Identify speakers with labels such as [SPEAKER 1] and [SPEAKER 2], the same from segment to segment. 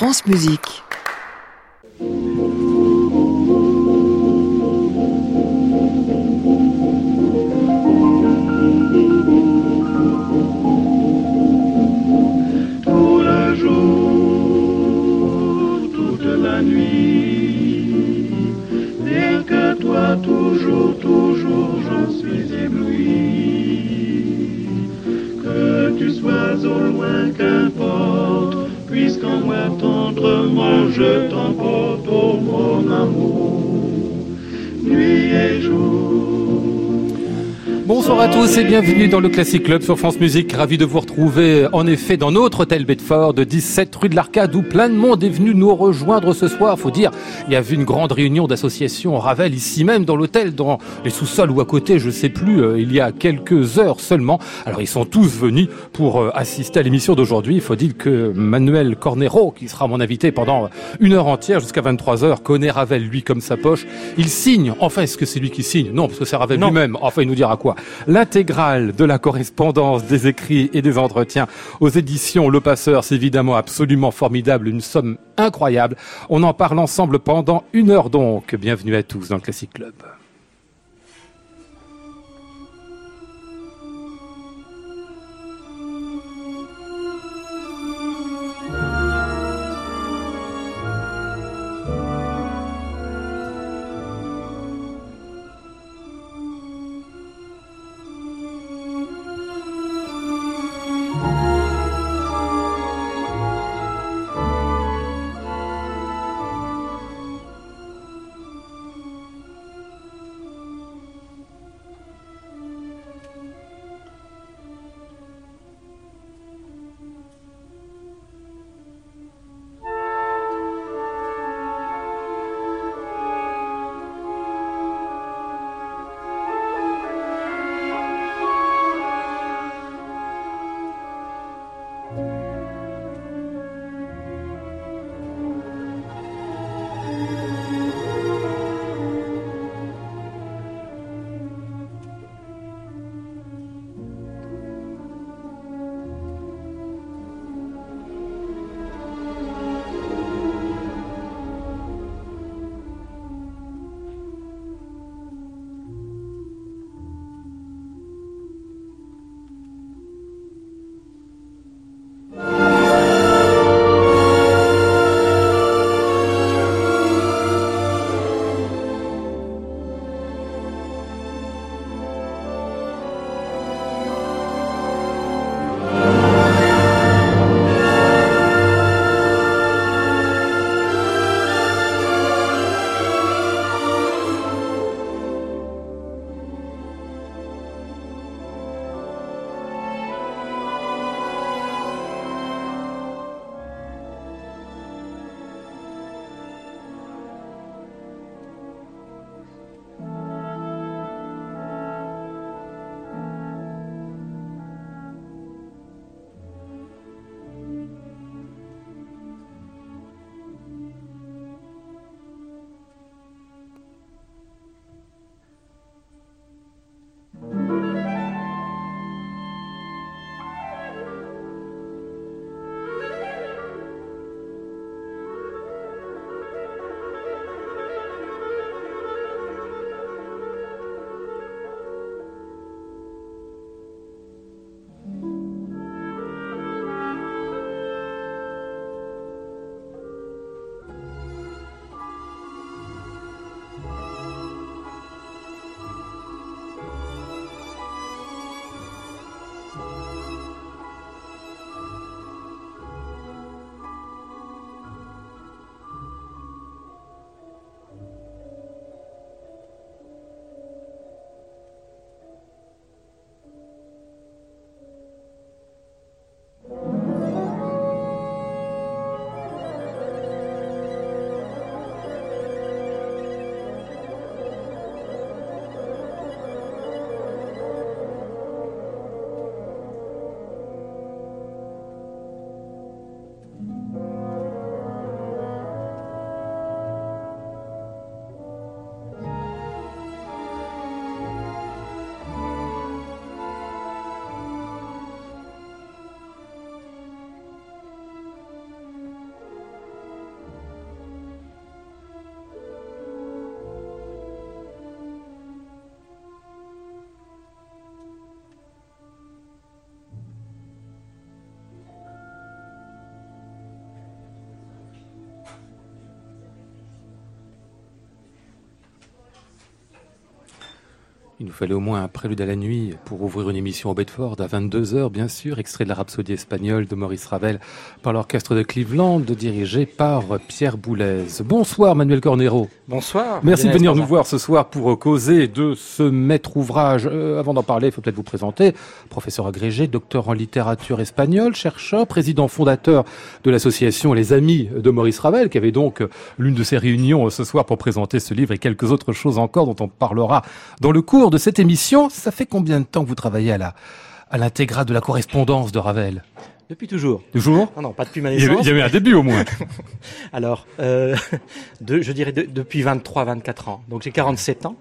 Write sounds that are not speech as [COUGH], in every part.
[SPEAKER 1] France Musique.
[SPEAKER 2] Tout le jour, toute la nuit, rien que toi, toujours, toujours, j'en suis ébloui. Que tu sois au loin, qu'importe, tendrement je t'emporte, oh mon amour,
[SPEAKER 3] Bonsoir à tous et bienvenue dans le Classic Club sur France Musique. Ravi de vous retrouver en effet dans notre hôtel Bedford de 17 rue de l'Arcade où plein de monde est venu nous rejoindre ce soir. Faut dire, il y a eu une grande réunion d'associations Ravel ici même dans l'hôtel, dans les sous-sols ou à côté, je sais plus, euh, il y a quelques heures seulement. Alors ils sont tous venus pour euh, assister à l'émission d'aujourd'hui. Il faut dire que Manuel Cornero, qui sera mon invité pendant une heure entière jusqu'à 23 heures, connaît Ravel lui comme sa poche. Il signe. Enfin, est-ce que c'est lui qui signe? Non, parce que c'est Ravel lui-même. Enfin, il nous dira quoi L'intégrale de la correspondance, des écrits et des entretiens aux éditions Le Passeur, c'est évidemment absolument formidable, une somme incroyable. On en parle ensemble pendant une heure donc. Bienvenue à tous dans le Classic Club. Il nous fallait au moins un prélude à la nuit pour ouvrir une émission au Bedford à 22h, bien sûr, extrait de la Rhapsodie espagnole de Maurice Ravel par l'orchestre de Cleveland, dirigé par Pierre Boulez. Bonsoir Manuel Cornero.
[SPEAKER 1] Bonsoir.
[SPEAKER 3] Merci de venir nous voir ce soir pour causer de ce maître ouvrage. Euh, avant d'en parler, il faut peut-être vous présenter. Professeur agrégé, docteur en littérature espagnole, chercheur, président fondateur de l'association Les Amis de Maurice Ravel, qui avait donc l'une de ses réunions ce soir pour présenter ce livre et quelques autres choses encore dont on parlera dans le cours de cette émission. Ça fait combien de temps que vous travaillez à la, à l'intégrale de la correspondance de Ravel?
[SPEAKER 1] Depuis toujours.
[SPEAKER 3] Toujours
[SPEAKER 1] Non, non, pas depuis ma naissance.
[SPEAKER 3] Il y avait un début au moins. [LAUGHS]
[SPEAKER 1] Alors, euh, [LAUGHS] de, je dirais depuis 23-24 ans. Donc j'ai 47 ans.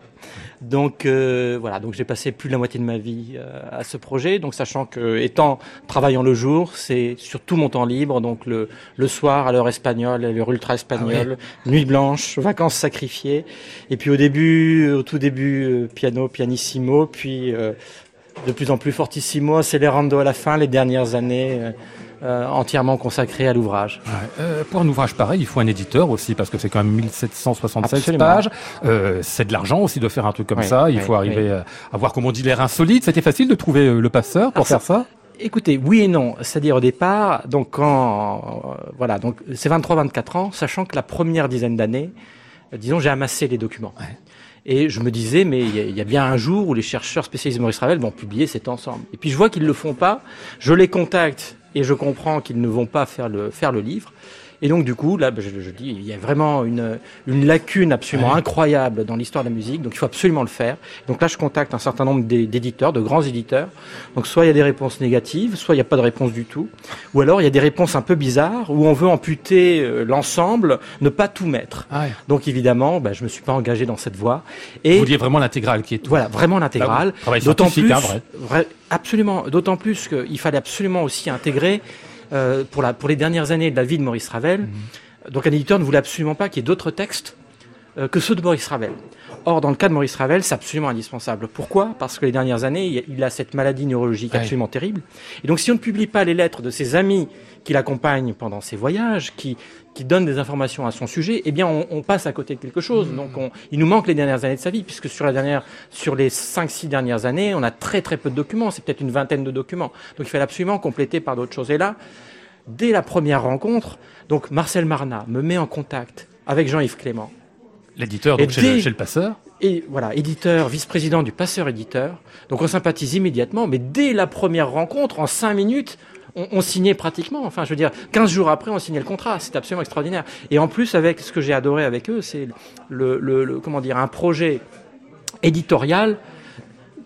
[SPEAKER 1] Donc euh, voilà, donc j'ai passé plus de la moitié de ma vie euh, à ce projet. Donc sachant que étant travaillant le jour, c'est sur tout mon temps libre. Donc le, le soir à l'heure espagnole, à l'heure ultra espagnole,
[SPEAKER 3] Ah
[SPEAKER 1] nuit blanche, vacances sacrifiées. Et puis au début, au tout début, euh, piano, pianissimo, puis euh, de plus en plus fortissimo, accelerando à la fin, les dernières années euh, euh, entièrement consacrées à l'ouvrage.
[SPEAKER 3] Ouais. Euh, pour un ouvrage pareil, il faut un éditeur aussi, parce que c'est quand même 1776
[SPEAKER 1] Absolument.
[SPEAKER 3] pages. Euh, c'est de l'argent aussi de faire un truc comme
[SPEAKER 1] Oui,
[SPEAKER 3] ça. Il
[SPEAKER 1] oui,
[SPEAKER 3] faut arriver
[SPEAKER 1] oui.
[SPEAKER 3] à avoir, comme on dit, l'air insolite. C'était facile de trouver le passeur pour
[SPEAKER 1] Ah,
[SPEAKER 3] faire ça
[SPEAKER 1] Écoutez, oui et non. C'est-à-dire au départ, donc quand voilà, donc c'est 23-24 ans, sachant que la première dizaine d'années, disons, j'ai amassé les documents.
[SPEAKER 3] Ouais.
[SPEAKER 1] Et je me disais, mais il y, a- bien un jour où les chercheurs spécialisés de Maurice Ravel vont publier cet ensemble. Et puis je vois qu'ils le font pas. Je les contacte et je comprends qu'ils ne vont pas faire le faire le livre. Et donc du coup, là, ben, je, je dis, il y a vraiment une, une lacune absolument
[SPEAKER 3] Ouais.
[SPEAKER 1] incroyable dans l'histoire de la musique, donc il faut absolument le faire. Donc là, je contacte un certain nombre d'é- d'éditeurs, de grands éditeurs. Donc soit il y a des réponses négatives, soit il n'y a pas de réponse du tout, ou alors il y a des réponses un peu bizarres où on veut amputer euh, l'ensemble, ne pas tout mettre.
[SPEAKER 3] ah ouais.
[SPEAKER 1] Donc évidemment, ben, je me suis pas engagé dans cette voie.
[SPEAKER 3] Vous
[SPEAKER 1] Et
[SPEAKER 3] vouliez vraiment l'intégrale qui est tout.
[SPEAKER 1] voilà, vraiment l'intégrale. D'autant
[SPEAKER 3] scientifique,
[SPEAKER 1] plus,
[SPEAKER 3] hein, vrai.
[SPEAKER 1] vrai- absolument, d'autant plus qu'il fallait absolument aussi intégrer euh, pour la pour les dernières années de la vie de Maurice Ravel.
[SPEAKER 3] Mhm.
[SPEAKER 1] Donc un éditeur ne voulait absolument pas qu'il y ait d'autres textes que ceux de Maurice Ravel. Or, dans le cas de Maurice Ravel, c'est absolument indispensable. Pourquoi? Parce que les dernières années, il a- cette maladie neurologique
[SPEAKER 3] Ouais.
[SPEAKER 1] absolument terrible. Et donc, si on ne publie pas les lettres de ses amis qui l'accompagnent pendant ses voyages, qui, qui donnent des informations à son sujet, eh bien, on, on passe à côté de quelque chose. Donc, on, il nous manque les dernières années de sa vie, puisque sur la dernière, sur les 5-6 dernières années, on a très très peu de documents. C'est peut-être une vingtaine de documents. Donc, il fallait absolument compléter par d'autres choses. Et là, dès la première rencontre, donc Marcel Marnat me met en contact avec Jean-Yves Clément.
[SPEAKER 3] L'éditeur, donc chez, le, chez le passeur.
[SPEAKER 1] Et voilà, éditeur, vice-président du passeur éditeur. Donc on sympathise immédiatement, mais dès la première rencontre, en cinq minutes, on, on signait pratiquement. Enfin, je veux dire, 15 jours après, on signait le contrat. C'est absolument extraordinaire. Et en plus, avec ce que j'ai adoré avec eux, c'est le, le- le- comment dire, un projet éditorial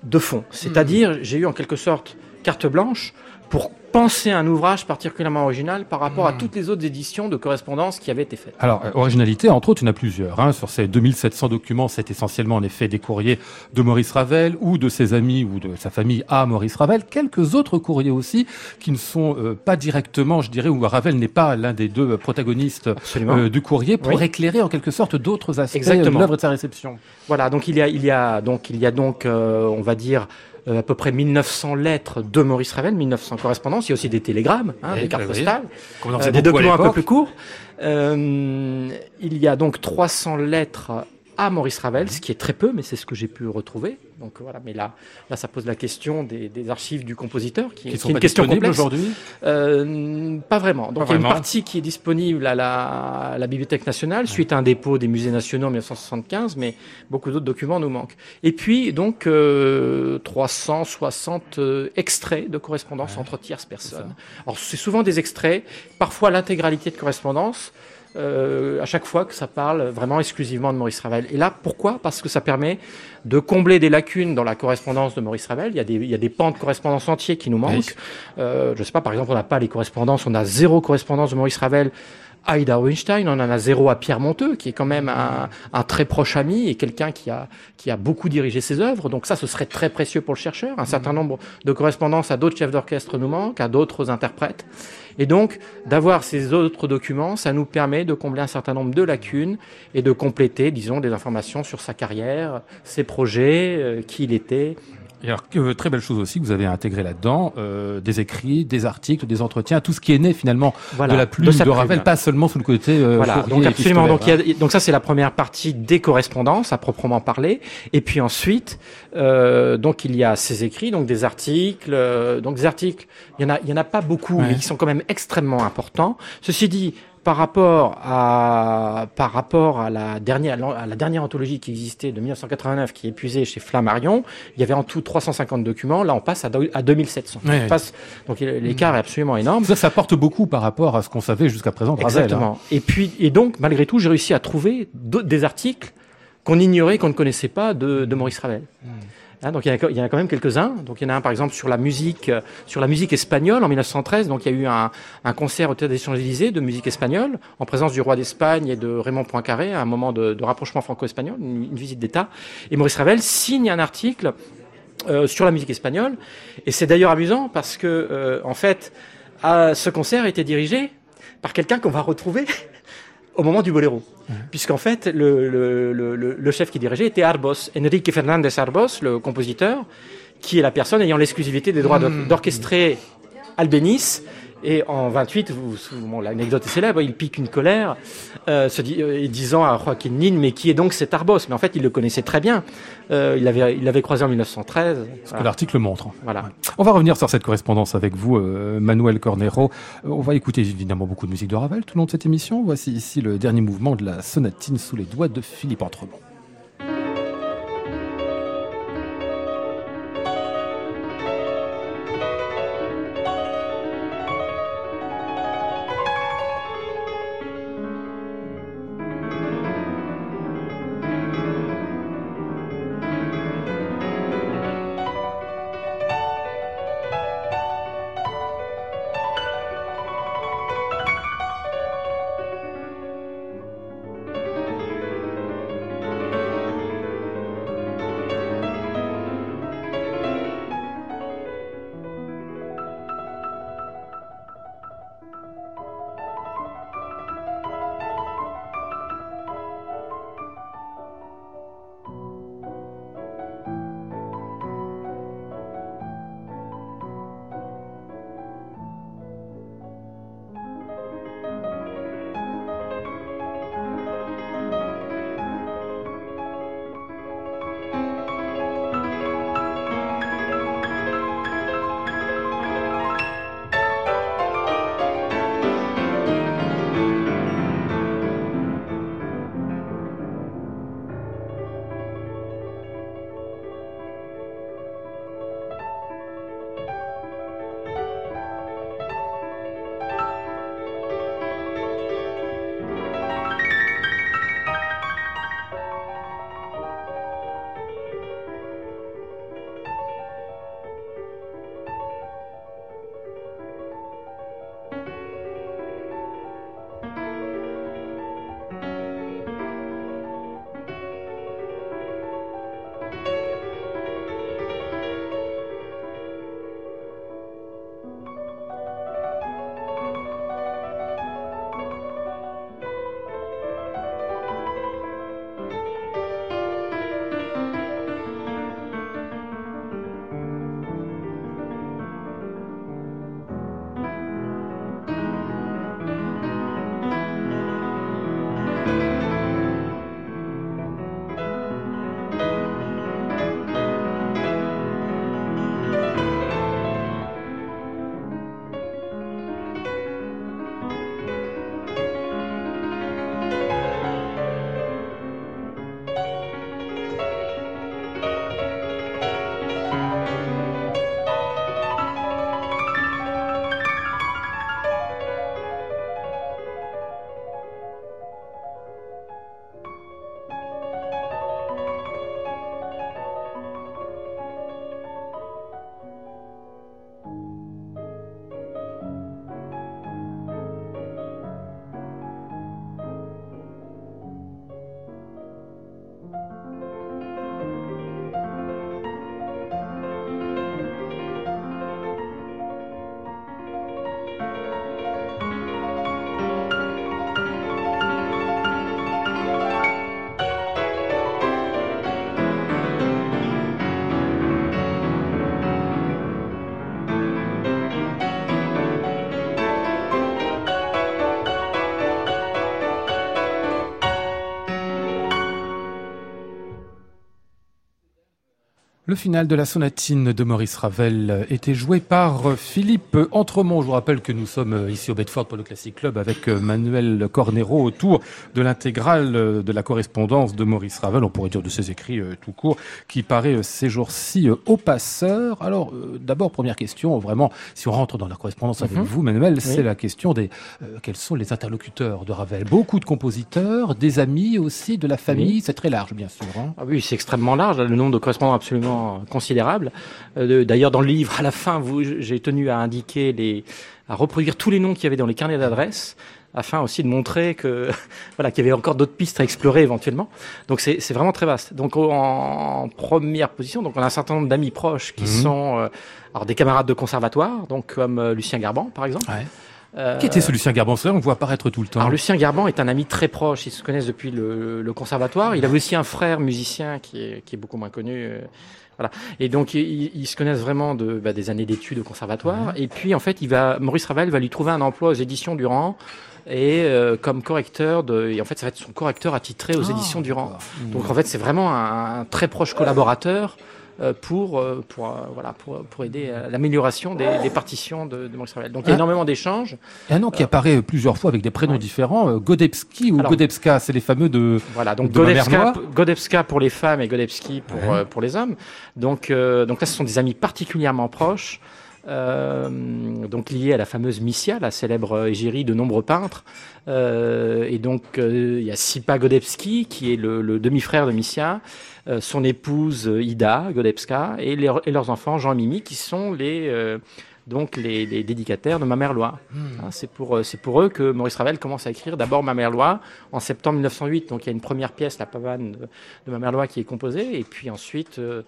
[SPEAKER 1] de fond. C'est-à-dire, j'ai eu en quelque sorte carte blanche pour penser un ouvrage particulièrement original par rapport à toutes les autres éditions de correspondance qui avaient été faites.
[SPEAKER 3] Alors, euh, originalité, entre autres, il y en a plusieurs. Hein. Sur ces 2700 documents, c'est essentiellement en effet des courriers de Maurice Ravel ou de ses amis ou de sa famille à Maurice Ravel. Quelques autres courriers aussi qui ne sont euh, pas directement, je dirais, où Ravel n'est pas l'un des deux protagonistes euh, du courrier pour
[SPEAKER 1] Oui.
[SPEAKER 3] éclairer en quelque sorte d'autres aspects
[SPEAKER 1] Exactement.
[SPEAKER 3] de l'œuvre de sa réception.
[SPEAKER 1] Voilà, donc il y a, il y a donc, il y a donc, euh, on va dire, euh, à peu près 1900 lettres de Maurice Ravel, 1900 correspondances. Il y a aussi des télégrammes, hein,
[SPEAKER 3] Oui,
[SPEAKER 1] des cartes
[SPEAKER 3] oui, oui.
[SPEAKER 1] postales, euh, des documents un peu plus courts. Euh, il y a donc 300 lettres à Maurice Ravel, ce qui est très peu, mais c'est ce que j'ai pu retrouver. Donc voilà, mais là, là, ça pose la question des, des archives du compositeur, qui,
[SPEAKER 3] Qui
[SPEAKER 1] qui
[SPEAKER 3] sont
[SPEAKER 1] est une question complexe.
[SPEAKER 3] aujourd'hui
[SPEAKER 1] Euh, pas vraiment. Donc
[SPEAKER 3] Pas
[SPEAKER 1] il y a une partie qui est disponible à la, à la Bibliothèque nationale suite à un dépôt des musées nationaux en 1975, mais beaucoup d'autres documents nous manquent. Et puis donc euh, 360 euh, extraits de correspondance entre tierces personnes. Alors c'est souvent des extraits, parfois l'intégralité de correspondance. Euh, à chaque fois que ça parle vraiment exclusivement de Maurice Ravel. Et là, pourquoi? Parce que ça permet de combler des lacunes dans la correspondance de Maurice Ravel. Il y a des, il y a des pans de correspondance entiers qui nous manquent. Euh, je sais pas, par exemple, on n'a pas les correspondances, on a zéro correspondance de Maurice Ravel à Ida Weinstein, on en a zéro à Pierre Monteux, qui est quand même un, un très proche ami et quelqu'un qui a, qui a beaucoup dirigé ses œuvres. Donc ça, ce serait très précieux pour le chercheur. Un certain nombre de correspondances à d'autres chefs d'orchestre nous manquent, à d'autres interprètes. Et donc, d'avoir ces autres documents, ça nous permet de combler un certain nombre de lacunes et de compléter, disons, des informations sur sa carrière, ses projets, euh, qui il était,
[SPEAKER 3] Et alors, que, très belle chose aussi, que vous avez intégré là-dedans, euh, des écrits, des articles, des entretiens, tout ce qui est né finalement
[SPEAKER 1] Voilà,
[SPEAKER 3] de la plume de,
[SPEAKER 1] sa
[SPEAKER 3] Ravel,
[SPEAKER 1] plume.
[SPEAKER 3] pas seulement sous le côté euh,
[SPEAKER 1] Voilà, donc absolument. Donc, il y a- donc ça c'est la première partie des correspondances à proprement parler, et puis ensuite euh, donc il y a ces écrits, donc des articles, euh, donc des articles. Il y en a, il y en a pas beaucoup,
[SPEAKER 3] Ouais.
[SPEAKER 1] mais qui sont quand même extrêmement importants. Ceci dit, par rapport à par rapport à la dernière à la dernière anthologie qui existait de 1989, qui est épuisée chez Flammarion, il y avait en tout 350 documents. Là, on passe à, do- à 2700.
[SPEAKER 3] Ouais.
[SPEAKER 1] On passe- donc l'écart est absolument énorme.
[SPEAKER 3] Ça, ça porte beaucoup par rapport à ce qu'on savait jusqu'à présent hein.
[SPEAKER 1] Exactement. Et puis, et donc, malgré tout, j'ai réussi à trouver des articles qu'on ignorait, qu'on ne connaissait pas de, de Maurice Ravel. Hein, donc il y, en a, quand même quelques-uns. Donc il y en a un par exemple sur la musique, euh, sur la musique espagnole en 1913. Donc il y a eu un, concert au Théâtre des Champs-Élysées de musique espagnole en présence du roi d'Espagne et de Raymond Poincaré, à un moment de, rapprochement franco-espagnol, une, visite d'État. Et Maurice Ravel signe un article euh, sur la musique espagnole. Et c'est d'ailleurs amusant parce que euh, en fait, ce concert était dirigé par quelqu'un qu'on va retrouver au moment du boléro. Puisqu'en fait, le, le, le, le- le chef qui dirigeait était Arbos, Enrique Fernandez Arbos, le compositeur, qui est la personne ayant l'exclusivité des droits d'or- d'orchestrer Albéniz. Et en 28, vous, bon, l'anecdote est célèbre, il pique une colère, euh, se dit, euh, disant à Joaquin Nin, mais qui est donc cet Arbos? Mais en fait, il le connaissait très bien. Euh, il l'avait il croisé en 1913.
[SPEAKER 3] Ce que l'article montre.
[SPEAKER 1] Voilà.
[SPEAKER 3] On va revenir sur cette correspondance avec vous, Manuel Cornero. On va écouter évidemment beaucoup de musique de Ravel tout au long de cette émission. Voici ici le dernier mouvement de la sonatine sous les doigts de Philippe Entremont. Le final de la sonatine de Maurice Ravel était joué par Philippe Entremont. Je vous rappelle que nous sommes ici au Bedford pour le Classic Club avec Manuel Cornero autour de l'intégrale de la correspondance de Maurice Ravel, on pourrait dire de ses écrits euh, tout court, qui paraît ces jours-ci euh, au passeur. Alors, euh, d'abord, première question, vraiment, si on rentre dans la correspondance avec
[SPEAKER 1] Mhm.
[SPEAKER 3] vous, Manuel, c'est la question des quels sont les interlocuteurs de Ravel? Beaucoup de compositeurs, des amis aussi, de la famille, c'est très large, bien sûr. hein.
[SPEAKER 1] Ah oui, c'est extrêmement large, le nombre de correspondants est absolument considérable. Euh, D'ailleurs, dans le livre, à la fin, j'ai tenu à indiquer les, à reproduire tous les noms qu'il y avait dans les carnets d'adresses, afin aussi de montrer que [LAUGHS] voilà qu'il y avait encore d'autres pistes à explorer éventuellement. Donc c'est c'est vraiment très vaste. Donc en, première position, donc on a un certain nombre d'amis proches qui
[SPEAKER 3] Mhm.
[SPEAKER 1] sont euh, alors des camarades de conservatoire, donc comme euh, Lucien Garban par exemple.
[SPEAKER 3] Ouais.
[SPEAKER 1] Euh,
[SPEAKER 3] Qui était ce Lucien Garban? C'est vrai, On le voit apparaître tout le temps.
[SPEAKER 1] alors Lucien Garban est un ami très proche, ils se connaissent depuis le, le conservatoire. Il avait aussi un frère musicien qui est, qui est beaucoup moins connu. Voilà. Et donc ils, ils se connaissent vraiment de, bah, des années d'études au conservatoire. Et puis en fait, il va, Maurice Ravel va lui trouver un emploi aux éditions Durand et euh, comme correcteur de. Et en fait, ça va être son correcteur attitré aux
[SPEAKER 3] Ah,
[SPEAKER 1] éditions Durand. Donc en fait, c'est vraiment un, un très proche collaborateur. Euh, pour euh, pour euh, voilà pour, pour aider à l'amélioration des, des partitions de, de Maurice Ravel. Donc il y a
[SPEAKER 3] Ah.
[SPEAKER 1] énormément d'échanges.
[SPEAKER 3] Et un nom qui apparaît plusieurs fois avec des prénoms
[SPEAKER 1] Ouais.
[SPEAKER 3] différents, Godebski ou
[SPEAKER 1] Alors-
[SPEAKER 3] Godebska, c'est les fameux de...
[SPEAKER 1] Voilà, donc
[SPEAKER 3] de.
[SPEAKER 1] Godevska pour les femmes et Godevski pour,
[SPEAKER 3] Ouais.
[SPEAKER 1] pour les hommes. Donc, donc là, ce sont des amis particulièrement proches, donc liés à la fameuse Missia, la célèbre égérie de nombreux peintres. Euh, et donc, euh, il y a Sipa Godevski, qui est le, le demi-frère de Missia, euh, son épouse euh, Ida Godebska, et, les- et leurs enfants Jean et Mimi, qui sont les... euh, donc les, les dédicataires de Ma Mère Loi. Hein, c'est pour euh, c'est pour eux que Maurice Ravel commence à écrire d'abord Ma Mère Loi en septembre 1908. Donc il y a une première pièce, la pavane de, de Ma Mère Loi, qui est composée, et puis ensuite euh, euh,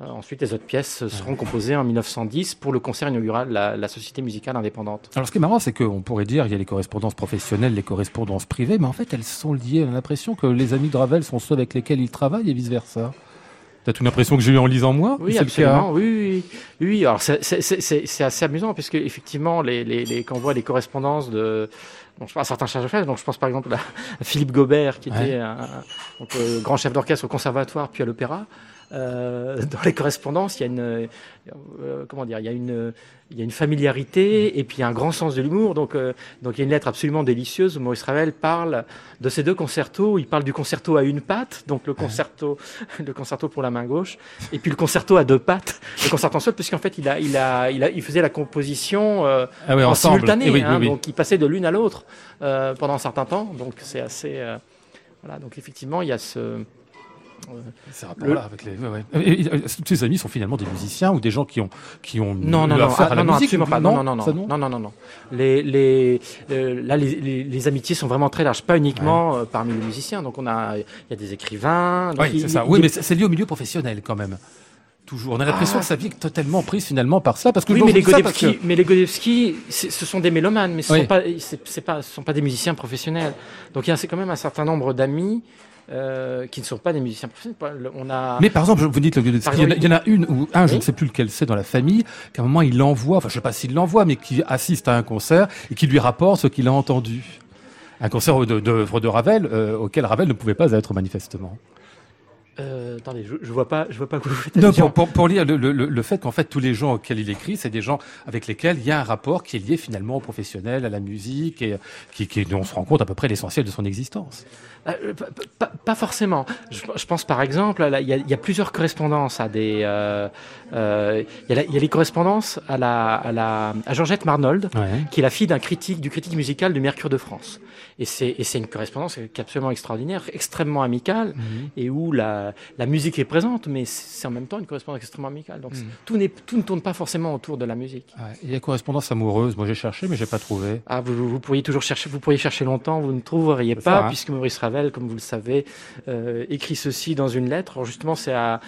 [SPEAKER 1] ensuite les autres pièces seront composées en 1910 pour le concert inaugural de la, la Société musicale indépendante.
[SPEAKER 3] Alors ce qui est marrant, c'est qu'on pourrait dire il y a les correspondances professionnelles, les correspondances privées, mais en fait elles sont liées. On a l'impression que les amis de Ravel sont ceux avec lesquels il travaille et vice-versa. T'as une impression que j'ai eu en lisant moi
[SPEAKER 1] Oui, absolument. Oui, oui, alors c'est- assez amusant puisque effectivement, les, les, les, quand on voit les correspondances de bon, je pense à certains chefs d'orchestre, donc je pense par exemple à à Philippe Gobert qui
[SPEAKER 3] Ouais.
[SPEAKER 1] était un, donc, euh, grand chef d'orchestre au conservatoire puis à l'opéra. Euh, dans les correspondances, il y a une euh, comment dire, il y a une il y a une familiarité et puis un grand sens de l'humour. Donc euh, donc il y a une lettre absolument délicieuse où Maurice Ravel parle de ces deux concertos. Il parle du concerto à une patte, donc le concerto [LAUGHS] le concerto pour la main gauche, et puis le concerto à deux pattes, le concerto en sol, puisqu'en fait il a il a il a il faisait la composition euh,
[SPEAKER 3] Ah oui,
[SPEAKER 1] en
[SPEAKER 3] ensemble.
[SPEAKER 1] simultané,
[SPEAKER 3] Eh oui,
[SPEAKER 1] hein,
[SPEAKER 3] oui,
[SPEAKER 1] donc il passait de l'une à l'autre euh, pendant un certain temps. Donc c'est assez voilà. Donc effectivement il y a ce
[SPEAKER 3] Ces rapports-là avec les. ouais, ouais. Et- et- et- tous ces amis sont finalement des musiciens ou des gens qui ont qui ont
[SPEAKER 1] Non, non, ah,
[SPEAKER 3] à la
[SPEAKER 1] non, non,
[SPEAKER 3] musique
[SPEAKER 1] absolument pas. Non, non, non,
[SPEAKER 3] ça,
[SPEAKER 1] non, non, non, non, non. Les, les, euh, là, les, les, les amitiés sont vraiment très larges, pas uniquement euh, parmi les musiciens. Donc, on a, il y a des écrivains. donc
[SPEAKER 3] Oui, c'est ça.
[SPEAKER 1] il-
[SPEAKER 3] Oui, mais c'est lié au milieu professionnel quand même. Toujours. On a l'impression
[SPEAKER 1] Ah.
[SPEAKER 3] que sa vie est totalement prise finalement par ça, parce que
[SPEAKER 1] Oui, mais les
[SPEAKER 3] ça
[SPEAKER 1] Godevski,
[SPEAKER 3] que-
[SPEAKER 1] mais les Godevski, ce sont des mélomanes, mais ce
[SPEAKER 3] Oui.
[SPEAKER 1] sont pas, ce sont pas des musiciens professionnels. Donc il y a c'est quand même un certain nombre d'amis euh, qui ne sont pas des musiciens professionnels. On a,
[SPEAKER 3] Mais par exemple, vous dites le il, y en a-
[SPEAKER 1] exemple,
[SPEAKER 3] il y en a une ou un, je
[SPEAKER 1] Oui.
[SPEAKER 3] ne sais plus lequel c'est dans la famille, qu'à un moment il l'envoie, enfin je sais pas s'il l'envoie, mais qui assiste à un concert et qui lui rapporte ce qu'il a entendu. Un concert de- d'œuvres de, Ravel euh, auquel Ravel ne pouvait pas être manifestement.
[SPEAKER 1] Euh, attendez, je, je vois pas, je vois pas que vous faites
[SPEAKER 3] Non, pour, pour, pour lire le, le, le- fait qu'en fait tous les gens auxquels il écrit, c'est des gens avec lesquels il y a un rapport qui est lié finalement au professionnel, à la musique, et qui, qui dont on se rend compte à peu près l'essentiel de son existence.
[SPEAKER 1] Euh, pas, pas- pas forcément. Je, je pense par exemple, il y, a, il y a plusieurs correspondances à des. euh, euh, Il y, a y les correspondances à la, à la à Georgette Marnold, qui est la fille d'un critique du critique musical du Mercure de France. Et c'est et une correspondance qui est absolument extraordinaire, extrêmement amicale,
[SPEAKER 3] Mhm.
[SPEAKER 1] et où la, la musique est présente, mais c'est en même temps une correspondance extrêmement amicale. Donc
[SPEAKER 3] Mhm.
[SPEAKER 1] tout, ne tourne pas forcément autour de la musique.
[SPEAKER 3] Ouais, Il y a correspondance amoureuse. Moi j'ai cherché, mais j'ai pas trouvé.
[SPEAKER 1] Ah, vous, pourriez toujours chercher, vous pourriez chercher longtemps, vous ne trouveriez pas,
[SPEAKER 3] ça, hein.
[SPEAKER 1] puisque Maurice Ravel, comme vous le savez, euh, écrit ceci dans une lettre. Alors justement, c'est à,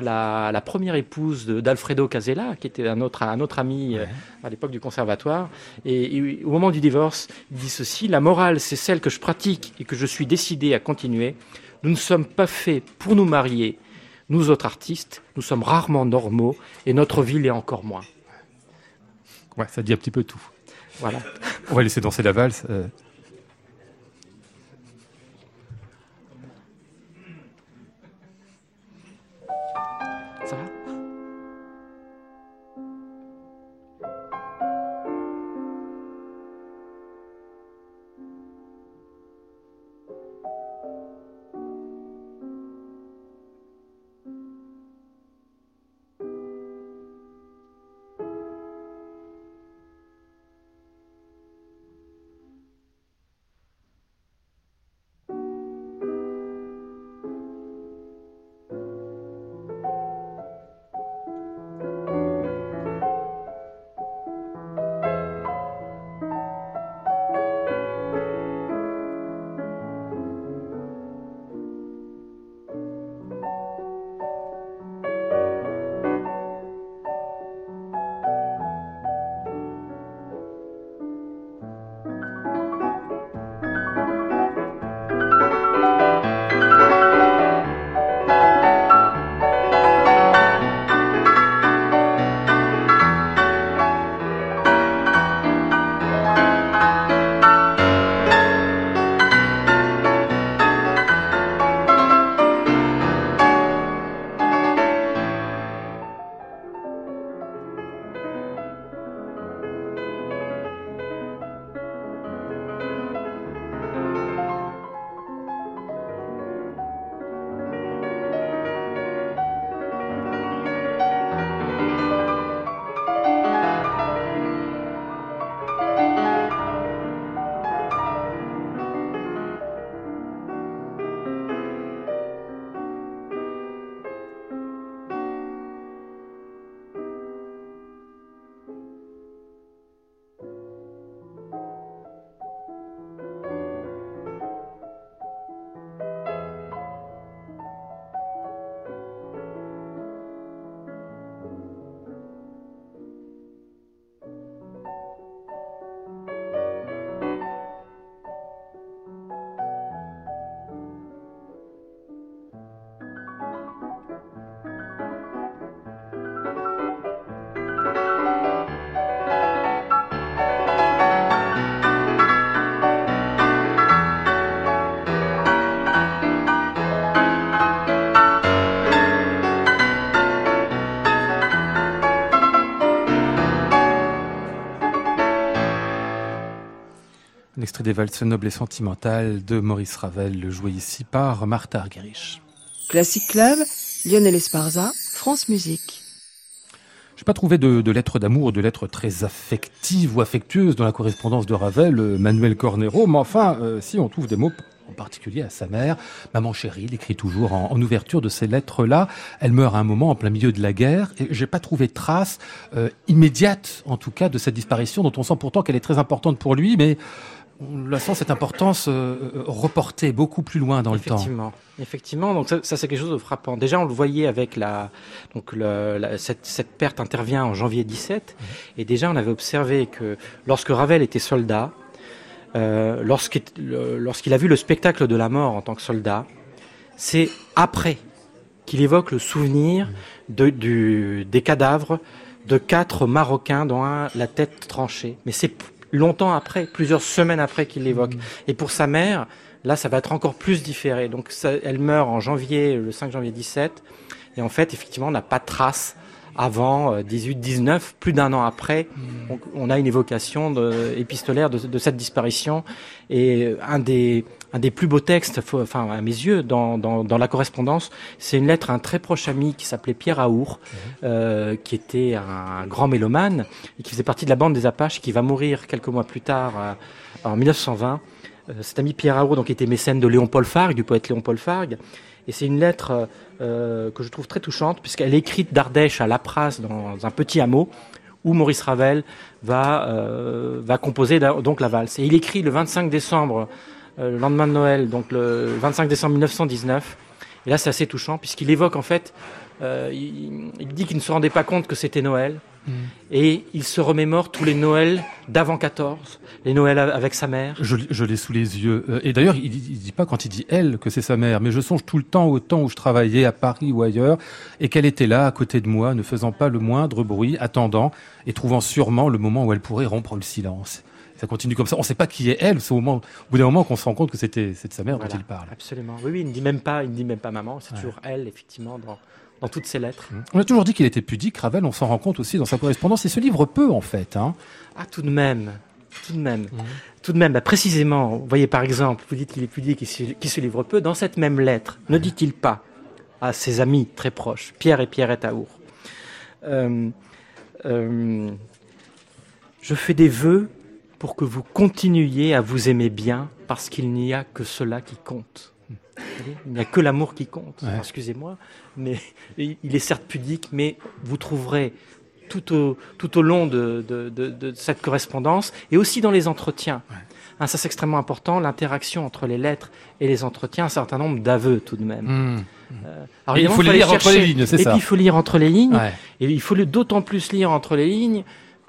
[SPEAKER 1] la, à la première épouse d'Alfredo Casella, qui était un autre, un autre ami euh, à l'époque du conservatoire. Et, et au moment du divorce, il dit ceci La morale, c'est celle que je pratique et que je suis décidé à continuer. Nous ne sommes pas faits pour nous marier. Nous autres artistes, nous sommes rarement normaux et notre vie l'est encore moins.
[SPEAKER 3] Ouais, ça dit un petit peu tout.
[SPEAKER 1] Voilà.
[SPEAKER 3] On va laisser danser la valse. euh. Extrait des valses nobles et sentimentales de Maurice Ravel, joué ici par Martha Argerich.
[SPEAKER 4] Classic Club, Lionel Esparza, France Musique.
[SPEAKER 3] Je n'ai pas trouvé de, de lettres d'amour, de lettres très affectives ou affectueuses dans la correspondance de Ravel, euh, Manuel Cornero, mais enfin, euh, si on trouve des mots en particulier à sa mère. Maman chérie, il écrit toujours en, en ouverture de ces lettres-là. Elle meurt à un moment en plein milieu de la guerre et j'ai pas trouvé trace euh, immédiate, en tout cas, de cette disparition dont on sent pourtant qu'elle est très importante pour lui, mais on la sent cette importance euh, euh, reportée beaucoup plus loin dans le temps.
[SPEAKER 1] Effectivement, effectivement. Donc ça, c'est quelque chose de frappant. Déjà, on le voyait avec la donc le, cette, cette, perte intervient en janvier 17, mmh. et déjà on avait observé que lorsque Ravel était soldat, euh, lorsqu'il a vu le spectacle de la mort en tant que soldat, c'est après qu'il évoque le souvenir du, des cadavres de quatre Marocains dont la tête tranchée. Mais c'est longtemps après, plusieurs semaines après qu'il l'évoque. Mmh. Et pour sa mère, là, ça va être encore plus différé. Donc, ça, elle meurt en janvier, le 5 janvier 17. Et en fait, effectivement, on n'a pas de trace avant 18-19, euh, plus d'un an après, on, on, a une évocation de, épistolaire de, de, cette disparition. Et un des, un des plus beaux textes, enfin à mes yeux, dans, dans, dans la correspondance, c'est une lettre à un très proche ami qui s'appelait Pierre Aour, mmh. euh, qui était un grand mélomane et qui faisait partie de la bande des Apaches, qui va mourir quelques mois plus tard, euh, en 1920. Euh, cet ami Pierre Aour, donc, était mécène de Léon Paul Fargue, du poète Léon Paul Fargue. Et c'est une lettre que je trouve très touchante, puisqu'elle est écrite d'Ardèche à Lapras, dans un petit hameau, où Maurice Ravel va, va composer donc la valse. Et il écrit le 25 décembre, le lendemain de Noël, donc le 25 décembre 1919. Et là, c'est assez touchant, puisqu'il évoque en fait, euh, il, il, dit qu'il ne se rendait pas compte que c'était Noël. Mmh. Et il se remémore tous les Noëls d'avant 14, les Noëls avec sa mère.
[SPEAKER 3] Je, je l'ai sous les yeux. Euh, et d'ailleurs, il, il dit pas quand il dit elle que c'est sa mère, mais je songe tout le temps au temps où je travaillais à Paris ou ailleurs, et qu'elle était là, à côté de moi, ne faisant pas le moindre bruit, attendant, et trouvant sûrement le moment où elle pourrait rompre le silence. Ça continue comme ça. On ne sait pas qui est elle. C'est au, moment, au bout d'un moment qu'on se rend compte que c'était c'est de sa mère voilà, dont il parle.
[SPEAKER 1] Absolument. Oui, oui, il ne dit même pas, il ne dit même pas maman. C'est ouais. toujours elle, effectivement, dans, dans toutes ses lettres.
[SPEAKER 3] On a toujours dit qu'il était pudique, Ravel, on s'en rend compte aussi dans sa correspondance, et ce livre peu en fait. Hein.
[SPEAKER 1] Ah, tout de même, tout de même. Mmh. Tout de même, bah, précisément, vous voyez par exemple, vous dites qu'il est pudique et qu'il se livre peu, dans cette même lettre, mmh. ne dit-il pas à ses amis très proches, Pierre et Pierrette Aour, euh, euh, je fais des vœux pour que vous continuiez à vous aimer bien, parce qu'il n'y a que cela qui compte. Il n'y a que l'amour qui compte. Ouais. Excusez-moi, mais il est certes pudique, mais vous trouverez tout au, tout au long de, de, de, de cette correspondance et aussi dans les entretiens. Ouais. Hein, ça, c'est extrêmement important, l'interaction entre les lettres et les entretiens, un certain nombre d'aveux tout de même.
[SPEAKER 3] Mmh. Euh, alors, il faut les lire chercher, entre les lignes, c'est ça.
[SPEAKER 1] Et puis, il faut lire entre les lignes. Ouais. Et il faut d'autant plus lire entre les lignes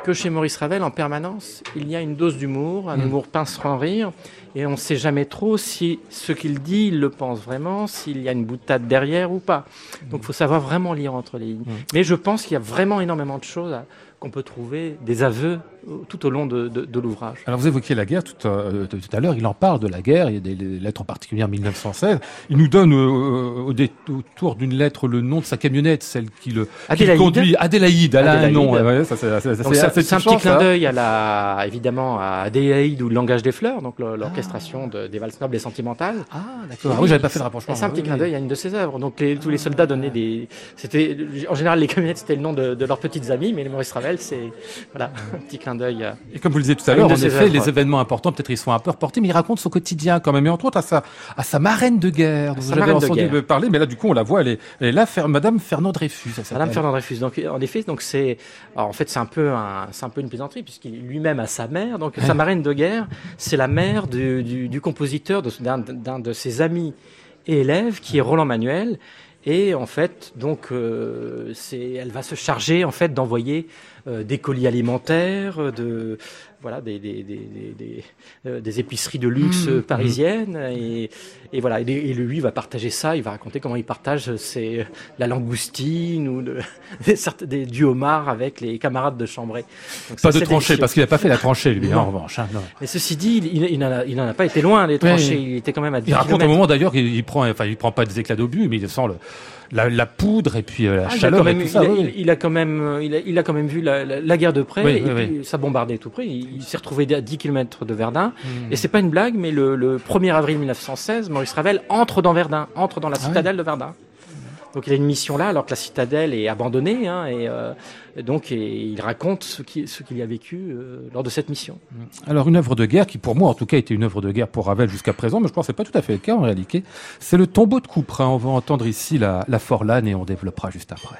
[SPEAKER 1] que chez Maurice Ravel, en permanence, il y a une dose d'humour, un mmh. humour pince sans rire, et on ne sait jamais trop si ce qu'il dit, il le pense vraiment, s'il y a une boutade derrière ou pas. Donc il faut savoir vraiment lire entre les lignes. Mmh. Mais je pense qu'il y a vraiment énormément de choses qu'on peut trouver des aveux tout au long de, de, de l'ouvrage.
[SPEAKER 3] Alors vous évoquiez la guerre tout, euh, tout à l'heure, il en parle de la guerre, il y a des lettres en particulier en 1916. Il nous donne euh, au détour d'une lettre le nom de sa camionnette, celle qui le qui conduit. Adélaïde, elle
[SPEAKER 1] Adélaïde.
[SPEAKER 3] a un nom.
[SPEAKER 1] C'est un petit clin d'œil à la, évidemment à Adélaïde ou le langage des fleurs, donc l'orchestration ah. de, des valses nobles et sentimentales.
[SPEAKER 3] Ah d'accord. Ah, oui, j'avais pas fait le rapprochement.
[SPEAKER 1] C'est un petit clin d'œil à une de ses œuvres. Donc les, tous les soldats donnaient des, c'était en général les camionnettes c'était le nom de, de leurs petites amies, mais les Maurice Ravel c'est voilà un petit clin d'œil.
[SPEAKER 3] Et comme vous le disiez tout à l'heure, en effet, les événements importants, peut-être ils sont un peu reportés, mais il raconte son quotidien quand même, et entre autres à sa, à sa marraine de guerre, dont vous avez entendu parler, mais là, du coup, on la voit, elle est, elle est là, Fer, Madame Fernand Dreyfus.
[SPEAKER 1] Madame Fernand Dreyfus. Donc, en effet, donc c'est, en fait, c'est un peu un, c'est un peu une plaisanterie, puisqu'il lui-même a sa mère, donc ouais. sa marraine de guerre, c'est la mère du, du, du compositeur, d'un de, de ses amis et élèves, qui est Roland Manuel, et en fait, donc, euh, elle va se charger en fait d'envoyer euh, des colis alimentaires, de voilà, des, des, des, des, euh, des épiceries de luxe mmh, parisiennes. Mmh. Et, et, voilà, et, et, lui va partager ça. Il va raconter comment il partage ses, la langoustine ou le, [LAUGHS] des, du homard avec les camarades de Chambray.
[SPEAKER 3] Donc, pas ça, de tranchée, parce qu'il n'a pas fait la tranchée lui, en revanche. Hein, non.
[SPEAKER 1] Mais ceci dit, il, il, n'en a, il a pas été loin des tranchées. Oui. Il était quand même à 10
[SPEAKER 3] Il raconte au moment d'ailleurs qu'il prend, enfin, il prend pas des éclats d'obus, mais il sent le la, la poudre et puis euh, la
[SPEAKER 1] Ah,
[SPEAKER 3] chaleur et tout ça.
[SPEAKER 1] il a-
[SPEAKER 3] oui,
[SPEAKER 1] il-
[SPEAKER 3] oui.
[SPEAKER 1] il a quand même, euh, il a, il a quand même vu la, la- la guerre de près
[SPEAKER 3] Oui,
[SPEAKER 1] et
[SPEAKER 3] oui,
[SPEAKER 1] puis ça bombardait tout près. Il, il s'est retrouvé à 10 km de Verdun.
[SPEAKER 3] Hmm.
[SPEAKER 1] Et c'est pas une blague, mais le, le 1er avril 1916, Maurice Ravel entre dans Verdun, entre dans la
[SPEAKER 3] Ah
[SPEAKER 1] citadelle de Verdun. Donc il a une mission là, alors que la citadelle est abandonnée. Hein, et, euh, donc il raconte ce qu'il ce y a vécu euh, lors de cette mission.
[SPEAKER 3] Alors une œuvre de guerre qui pour moi en tout cas était une œuvre de guerre pour Ravel jusqu'à présent, mais je pense que c'est pas tout à fait le cas en réalité. C'est le tombeau de Couperin. On va entendre ici la, la forlane et on développera juste après.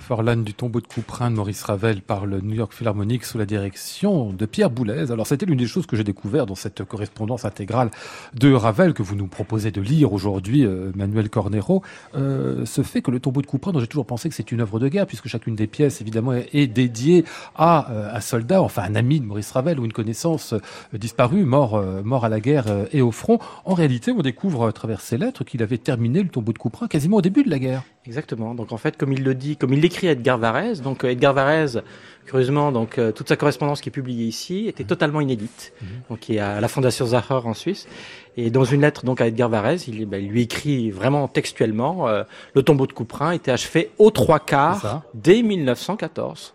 [SPEAKER 3] Forlane du tombeau de Couperin de Maurice Ravel par le New York Philharmonic sous la direction de Pierre Boulez. Alors c'était l'une des choses que j'ai découvert dans cette correspondance intégrale de Ravel que vous nous proposez de lire aujourd'hui, euh, Manuel Cornero. Euh, ce fait que le tombeau de Couperin, dont j'ai toujours pensé que c'est une œuvre de guerre, puisque chacune des pièces évidemment est, dédiée à euh, un soldat, enfin un ami de Maurice Ravel ou une connaissance disparue, mort, mort à la guerre et au front. En réalité, on découvre à travers ses lettres qu'il avait terminé le tombeau de Couperin quasiment au début de la guerre.
[SPEAKER 1] Exactement. Donc en fait, comme il le dit, comme il l'écrit à Edgar Varèse, donc euh, Edgar Varèse, curieusement, donc euh, toute sa correspondance qui est publiée ici était totalement inédite, mhm. donc qui est à la Fondation Zacher en Suisse. Et dans une lettre donc à Edgar Varèse, il, ben, lui écrit vraiment textuellement euh, le tombeau de Couperin était achevé aux trois quarts dès 1914.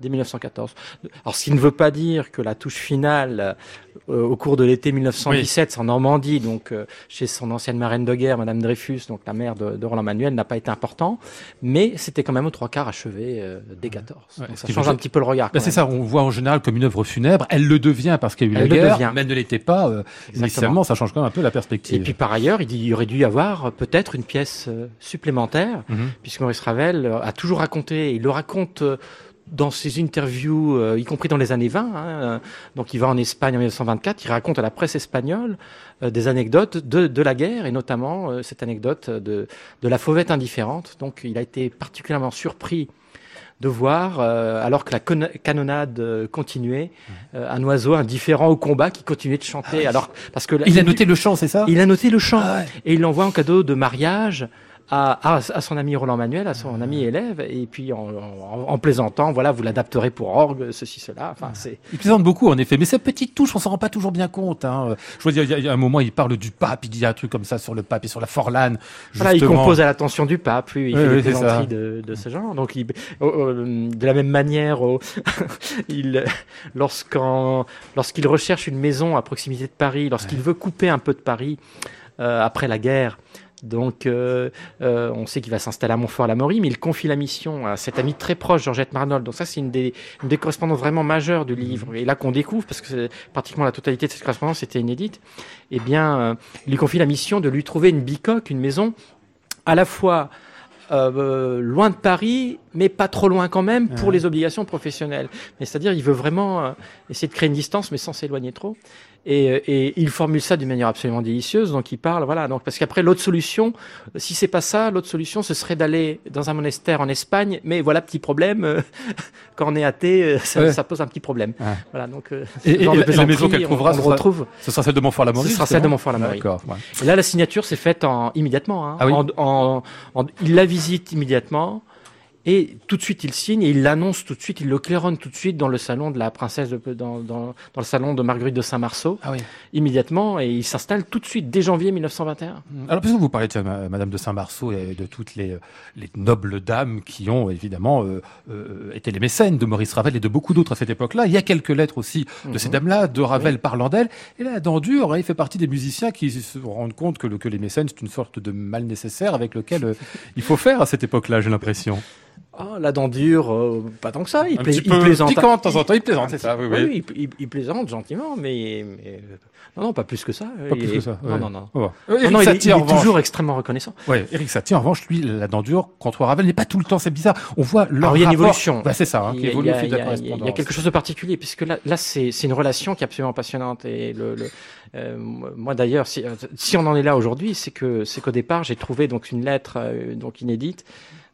[SPEAKER 1] Dès 1914. Alors, ce qui ne veut pas dire que la touche finale euh, au cours de l'été 1917, c'est en Normandie, donc euh, chez son ancienne marraine de guerre, Madame Dreyfus, donc la mère de, de Roland Manuel, n'a pas été important, mais c'était quand même aux trois quarts achevé dès 14. donc ça change un petit peu le regard.
[SPEAKER 3] Ben, c'est ça, on voit en général comme une œuvre funèbre. Elle le devient parce qu'il y a eu la guerre, mais elle ne l'était pas initialement. Ça change quand même un peu la perspective.
[SPEAKER 1] Et puis par ailleurs, il y aurait dû y avoir peut-être une pièce euh, supplémentaire, mhm. puisque Maurice Ravel euh, a toujours raconté, il le raconte euh, dans ses interviews, y compris dans les années 20, hein, donc il va en Espagne en 1924, il raconte à la presse espagnole des anecdotes de, de, la guerre, et notamment cette anecdote de, de la fauvette indifférente. Donc il a été particulièrement surpris de voir, euh, alors que la canonnade euh, continuait, euh, un oiseau indifférent au combat qui continuait de chanter. Ah alors parce que
[SPEAKER 3] il a noté le chant, c'est ça?
[SPEAKER 1] Il a noté le chant ah et il l'envoie en cadeau de mariage à, à, son ami Roland Manuel, à son ami élève, et puis en, en, plaisantant, voilà, vous l'adapterez pour orgue, ceci, cela. Enfin, c'est.
[SPEAKER 3] Il plaisante beaucoup, en effet, mais cette petite touche, on s'en rend pas toujours bien compte. Hein. Je veux dire, il y, a un moment, il parle du pape, il dit un truc comme ça sur le pape et sur la forlane.
[SPEAKER 1] Voilà, il compose à l'attention du pape, oui, il fait des plaisanteries de, de, ce genre. Donc, il, de la même manière, [LAUGHS] il, lorsqu'en, lorsqu'il recherche une maison à proximité de Paris, lorsqu'il veut couper un peu de Paris euh, après la guerre, donc, euh, euh, on sait qu'il va s'installer à Montfort-la-Maurie, mais il confie la mission à cet ami très proche, Georgette Marnol. Donc ça, c'est une des, une des correspondances vraiment majeures du livre. Et là qu'on découvre, parce que pratiquement la totalité de cette correspondance était inédite, eh bien, euh, il lui confie la mission de lui trouver une bicoque, une maison, à la fois euh, loin de Paris, mais pas trop loin quand même pour les obligations professionnelles. Mais c'est-à-dire, il veut vraiment essayer de créer une distance, mais sans s'éloigner trop. Et, et, il formule ça d'une manière absolument délicieuse. Donc il parle, voilà. Donc parce qu'après l'autre solution, si c'est pas ça, l'autre solution, ce serait d'aller dans un monastère en Espagne. Mais voilà, petit problème. Euh, [LAUGHS] quand on est athée, euh, ça, ça, pose un petit problème. Voilà. Donc
[SPEAKER 3] euh, et, [LAUGHS] la maison qu'elle trouvera,
[SPEAKER 1] on, retrouve.
[SPEAKER 3] Ce sera celle de Montfort-la-Maurie.
[SPEAKER 1] Ce sera celle de Montfort-la-Maurie. D'accord. Et là, la signature s'est faite en immédiatement. Hein, ah oui. en, en, il la visite immédiatement. Et tout de suite, il signe et il l'annonce tout de suite, il le claironne tout de suite dans le salon de la princesse, de, dans, dans, dans, le salon de Marguerite de Saint-Marceau, ah oui. immédiatement, et il s'installe tout de suite dès janvier 1921.
[SPEAKER 3] Alors, puisque vous parlez de Madame de Saint-Marceau et de toutes les, les, nobles dames qui ont évidemment euh, euh, été les mécènes de Maurice Ravel et de beaucoup d'autres à cette époque-là, il y a quelques lettres aussi de ces mhm. dames-là, de Ravel parlant d'elles. Et là, Dandur, il fait partie des musiciens qui se rendent compte que, le, que les mécènes, c'est une sorte de mal nécessaire avec lequel euh, il faut faire à cette époque-là, j'ai l'impression.
[SPEAKER 1] Ah, la dent dure, euh, pas tant que ça.
[SPEAKER 3] Il, pla il plaisante. de temps en temps, il plaisante, c'est ça.
[SPEAKER 1] Oui, oui. oui il, plaisante gentiment, mais, mais, euh, non, non, pas plus que ça.
[SPEAKER 3] Pas plus que ça.
[SPEAKER 1] Non, non, non. Oh. non, il, est, toujours extrêmement reconnaissant.
[SPEAKER 3] Oui, Eric Satie, en revanche, lui, la dent dure contre Ravel n'est pas tout le temps. C'est bizarre. On voit leur
[SPEAKER 1] Alors, il y a une évolution.
[SPEAKER 3] Bah, c'est ça, hein, qui évolue
[SPEAKER 1] il, y a, il y a quelque chose de particulier, puisque là, là c'est une relation qui est absolument passionnante. Et le, le euh, moi d'ailleurs, si, si, on en est là aujourd'hui, c'est que c'est qu'au départ, j'ai trouvé donc une lettre donc inédite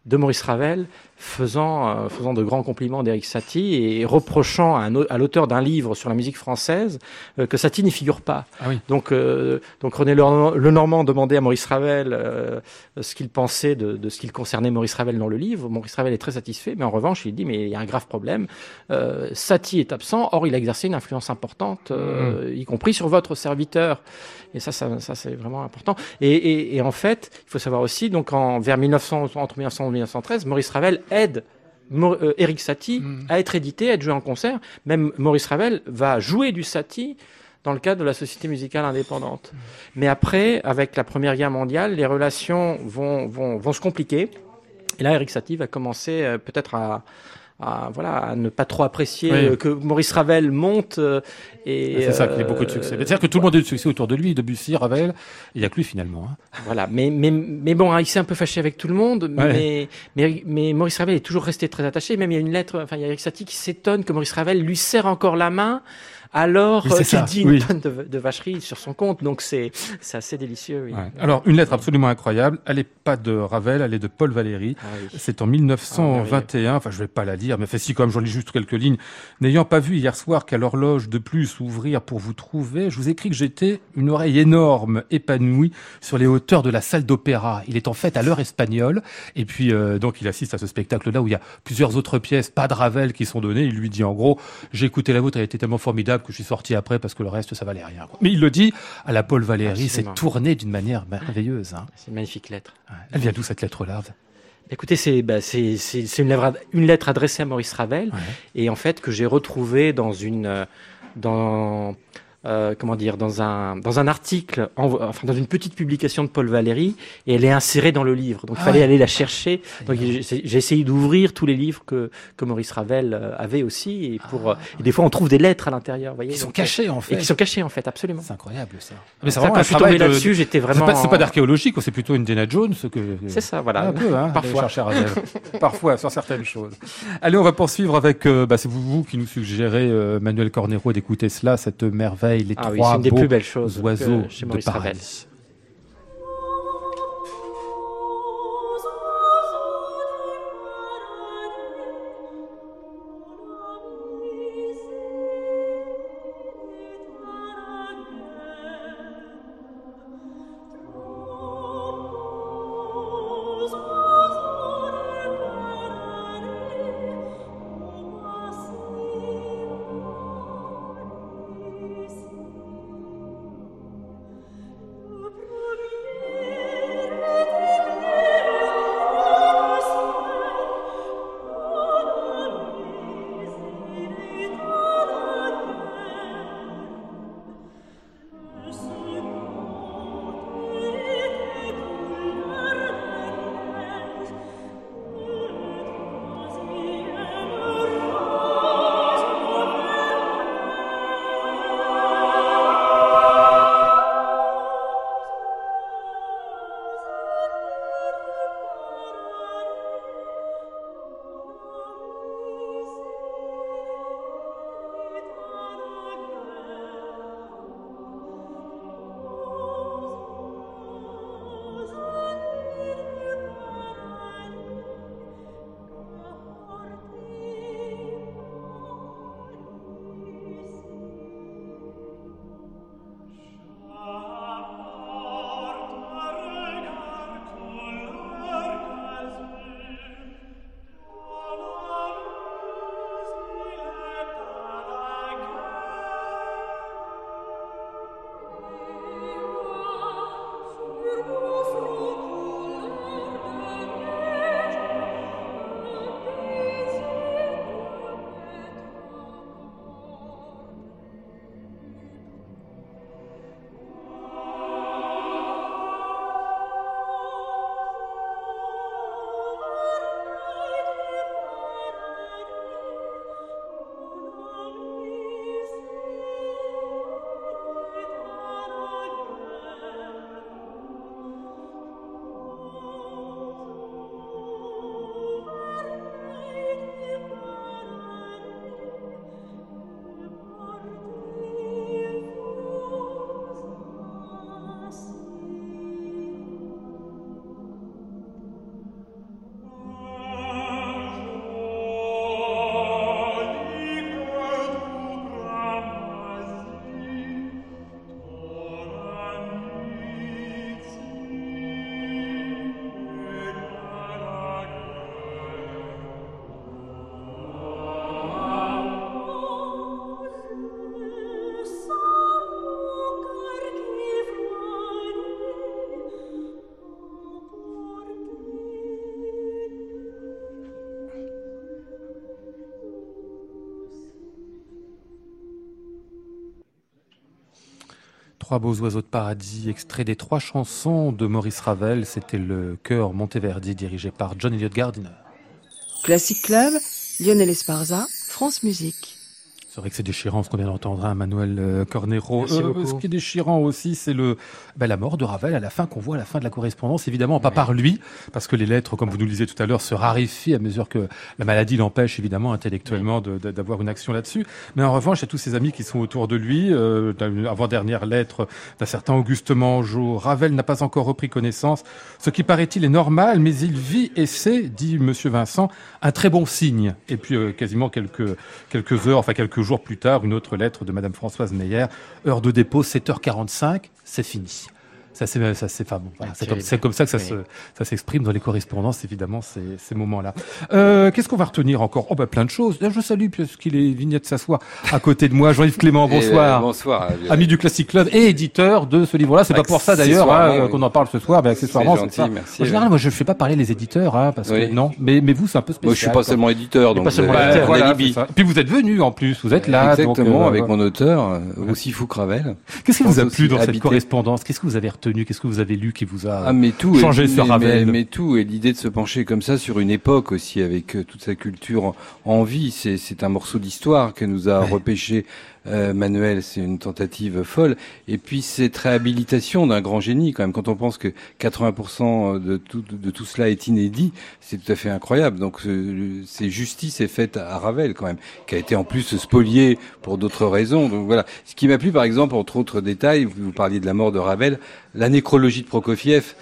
[SPEAKER 1] de Maurice Ravel faisant, euh, faisant de grands compliments d'Éric Satie et reprochant à, à l'auteur d'un livre sur la musique française euh, que Satie n'y figure pas. Ah oui. Donc, euh, donc René Le Normand demandait à Maurice Ravel ce qu'il pensait de, de ce qu'il concernait Maurice Ravel dans le livre. Maurice Ravel est très satisfait, mais en revanche, il dit mais il y a un grave problème. Satie est absent, or il a exercé une influence importante, mmh. y compris sur votre serviteur. Et ça, ça, ça c'est vraiment important. Et, et, et, en fait, il faut savoir aussi, donc en, vers 1900, entre 1900 et 1913, Maurice Ravel aide euh, Eric Satie mm. à être édité, à être joué en concert. Même Maurice Ravel va jouer du Satie dans le cadre de la Société musicale indépendante. Mm. Mais après, avec la Première Guerre mondiale, les relations vont, vont, vont se compliquer. Et là, Eric Satie va commencer euh, peut-être à, à, voilà, à ne pas trop apprécier
[SPEAKER 3] Oui.
[SPEAKER 1] euh, que Maurice Ravel monte. euh, et
[SPEAKER 3] C'est ça qui a
[SPEAKER 1] euh,
[SPEAKER 3] beaucoup de succès. C'est-à-dire que tout le monde a eu du succès autour de lui, Debussy, Ravel, il n'y a que lui finalement. hein.
[SPEAKER 1] Voilà, mais, mais, mais bon, hein, il s'est un peu fâché avec tout le monde,
[SPEAKER 3] Ouais.
[SPEAKER 1] mais, mais, mais Maurice Ravel est toujours resté très attaché. Même il y a une lettre, enfin, il y a Eric Satie qui s'étonne que Maurice Ravel lui serre encore la main alors
[SPEAKER 3] Oui, c'est
[SPEAKER 1] euh, qu'il
[SPEAKER 3] ça,
[SPEAKER 1] dit une
[SPEAKER 3] oui.
[SPEAKER 1] tonne de, de vacheries sur son compte. Donc c'est assez délicieux. Oui.
[SPEAKER 3] Ouais. Alors, une lettre absolument incroyable. Elle n'est pas de Ravel, elle est de Paul Valéry.
[SPEAKER 1] Ah oui.
[SPEAKER 3] C'est en 1921. enfin, je vais pas la lire, mais fait si, quand même, j'en lis juste quelques lignes. N'ayant pas vu hier soir qu'à l'horloge de plus ouvrir pour vous trouver, je vous écris que j'étais une oreille énorme, épanouie, sur les hauteurs de la salle d'opéra. Il est en fait à l'heure espagnole. Et puis, euh, donc, il assiste à ce spectacle-là où il y a plusieurs autres pièces, pas de Ravel, qui sont données. Il lui dit, en gros, j'ai écouté la vôtre, elle était tellement formidable que je suis sorti après parce que le reste, ça valait rien. quoi. Mais il le dit à la Paul Valéry, c'est
[SPEAKER 1] Absolument.
[SPEAKER 3] tourné d'une manière merveilleuse. Hein.
[SPEAKER 1] C'est une magnifique lettre.
[SPEAKER 3] Ouais. Elle vient d'où cette lettre-là
[SPEAKER 1] Écoutez, c'est bah, c'est c'est- c'est une, lettre ad- une lettre adressée à Maurice Ravel
[SPEAKER 3] Ouais.
[SPEAKER 1] et en fait que j'ai retrouvée dans une euh, dans euh, comment dire dans un dans un article en- enfin dans une petite publication de Paul Valéry et elle est insérée dans le livre donc il
[SPEAKER 3] Ah
[SPEAKER 1] fallait
[SPEAKER 3] ouais.
[SPEAKER 1] aller la chercher donc j'ai essayé d'ouvrir tous les livres que que Maurice Ravel euh, avait aussi et pour euh, et des fois on trouve des lettres à l'intérieur
[SPEAKER 3] Qui sont
[SPEAKER 1] donc,
[SPEAKER 3] cachés, en fait.
[SPEAKER 1] et qui sont cachées en fait absolument
[SPEAKER 3] C'est incroyable, ça.
[SPEAKER 1] mais
[SPEAKER 3] c'est
[SPEAKER 1] ça,
[SPEAKER 3] vraiment
[SPEAKER 1] quand je suis tombé
[SPEAKER 3] de-
[SPEAKER 1] là-dessus j'étais vraiment
[SPEAKER 3] pas, c'est pas d'archéologie, quoi. C'est plutôt Indiana Jones que. [LAUGHS]
[SPEAKER 1] c'est ça voilà
[SPEAKER 3] Un peu, hein,
[SPEAKER 1] Parfois.
[SPEAKER 3] Ravel. [LAUGHS] Parfois, sur certaines choses. Allez, on va poursuivre avec, euh, bah, c'est vous, vous qui nous suggérez, euh, Manuel Cornero, d'écouter cela, cette merveille, les
[SPEAKER 1] ah
[SPEAKER 3] trois
[SPEAKER 1] une des
[SPEAKER 3] beaux
[SPEAKER 1] plus belles choses
[SPEAKER 3] oiseaux
[SPEAKER 1] que
[SPEAKER 3] de
[SPEAKER 1] Maurice
[SPEAKER 3] Trois beaux oiseaux de paradis, extrait des trois chansons de Maurice Ravel. C'était le chœur Monteverdi dirigé par John Elliott Gardiner.
[SPEAKER 4] Classic Club, Lionel Esparza, France Musique.
[SPEAKER 3] C'est vrai que c'est déchirant ce qu'on vient d'entendre, hein, Manuel euh, Cornero. Euh, ce qui est déchirant aussi, c'est le ben, la mort de Ravel à la fin qu'on voit à la fin de la correspondance. Évidemment, pas par lui, parce que les lettres, comme vous nous le disiez tout à l'heure, se raréfient à mesure que la maladie l'empêche évidemment intellectuellement d'avoir une action là-dessus. Mais en revanche, a tous ses amis qui sont autour de lui. Euh, avant-dernière lettre d'un certain Auguste Mangeot, Ravel n'a pas encore repris connaissance. Ce qui paraît-il est normal, mais il vit et c'est, dit Monsieur Vincent, un très bon signe. Et puis euh, quasiment quelques quelques heures, enfin quelques jours plus tard, une autre lettre de Madame Françoise Meyer. Heure de dépôt 7h45, c'est fini. Ça c'est ça c'est enfin, bon, voilà, c'est comme,
[SPEAKER 1] terrible.
[SPEAKER 3] c'est comme ça que ça
[SPEAKER 1] Oui.
[SPEAKER 3] se ça s'exprime dans les correspondances évidemment ces, ces moments-là. Euh, Qu'est-ce qu'on va retenir encore? Oh bah plein de choses. Là, je salue puisqu'il est vigné de s'asseoir à côté de moi, Jean-Yves Clément.
[SPEAKER 5] Et, euh,
[SPEAKER 3] Bonsoir.
[SPEAKER 5] bonsoir. euh,
[SPEAKER 3] Ami du Classic Club et éditeur de ce livre-là. C'est pas pour ça d'ailleurs hein,
[SPEAKER 5] oui.
[SPEAKER 3] qu'on en parle ce soir, mais accessoirement
[SPEAKER 5] C'est
[SPEAKER 3] ça.
[SPEAKER 5] merci,
[SPEAKER 3] En général, moi je fais pas parler les éditeurs, hein, parce que
[SPEAKER 5] Oui.
[SPEAKER 3] non. Mais mais vous c'est un peu spécial.
[SPEAKER 5] Moi, je suis pas
[SPEAKER 3] quoi.
[SPEAKER 5] seulement éditeur, donc
[SPEAKER 1] pas seulement
[SPEAKER 5] avez
[SPEAKER 1] éditeur,
[SPEAKER 3] Voilà. Puis vous êtes venu en plus, vous êtes là.
[SPEAKER 5] Exactement,
[SPEAKER 3] euh,
[SPEAKER 5] avec mon auteur, euh, aussi fou que Ravel.
[SPEAKER 3] Qu'est-ce qui vous a plu dans cette correspondance? Qu'est-ce que vous avez retenu? Qu'est-ce que vous avez lu qui vous a
[SPEAKER 5] Ah, mais tout.
[SPEAKER 3] changer
[SPEAKER 5] et,
[SPEAKER 3] sur
[SPEAKER 5] mais-
[SPEAKER 3] Ravel.
[SPEAKER 5] Mais, mais tout, et l'idée de se pencher comme ça sur une époque aussi, avec euh, toute sa culture en, en vie, c'est, c'est un morceau d'histoire que nous a
[SPEAKER 3] Ouais.
[SPEAKER 5] repêché euh, Manuel. C'est une tentative folle. Et puis cette réhabilitation d'un grand génie, quand même. Quand on pense que 80% de tout, de tout cela est inédit, c'est tout à fait incroyable. Donc c'est justice est faite à Ravel quand même, qui a été en plus spolié pour d'autres raisons. Donc voilà. Ce qui m'a plu, par exemple, entre autres détails, vous, parliez de la mort de Ravel, la nécrologie de Prokofiev,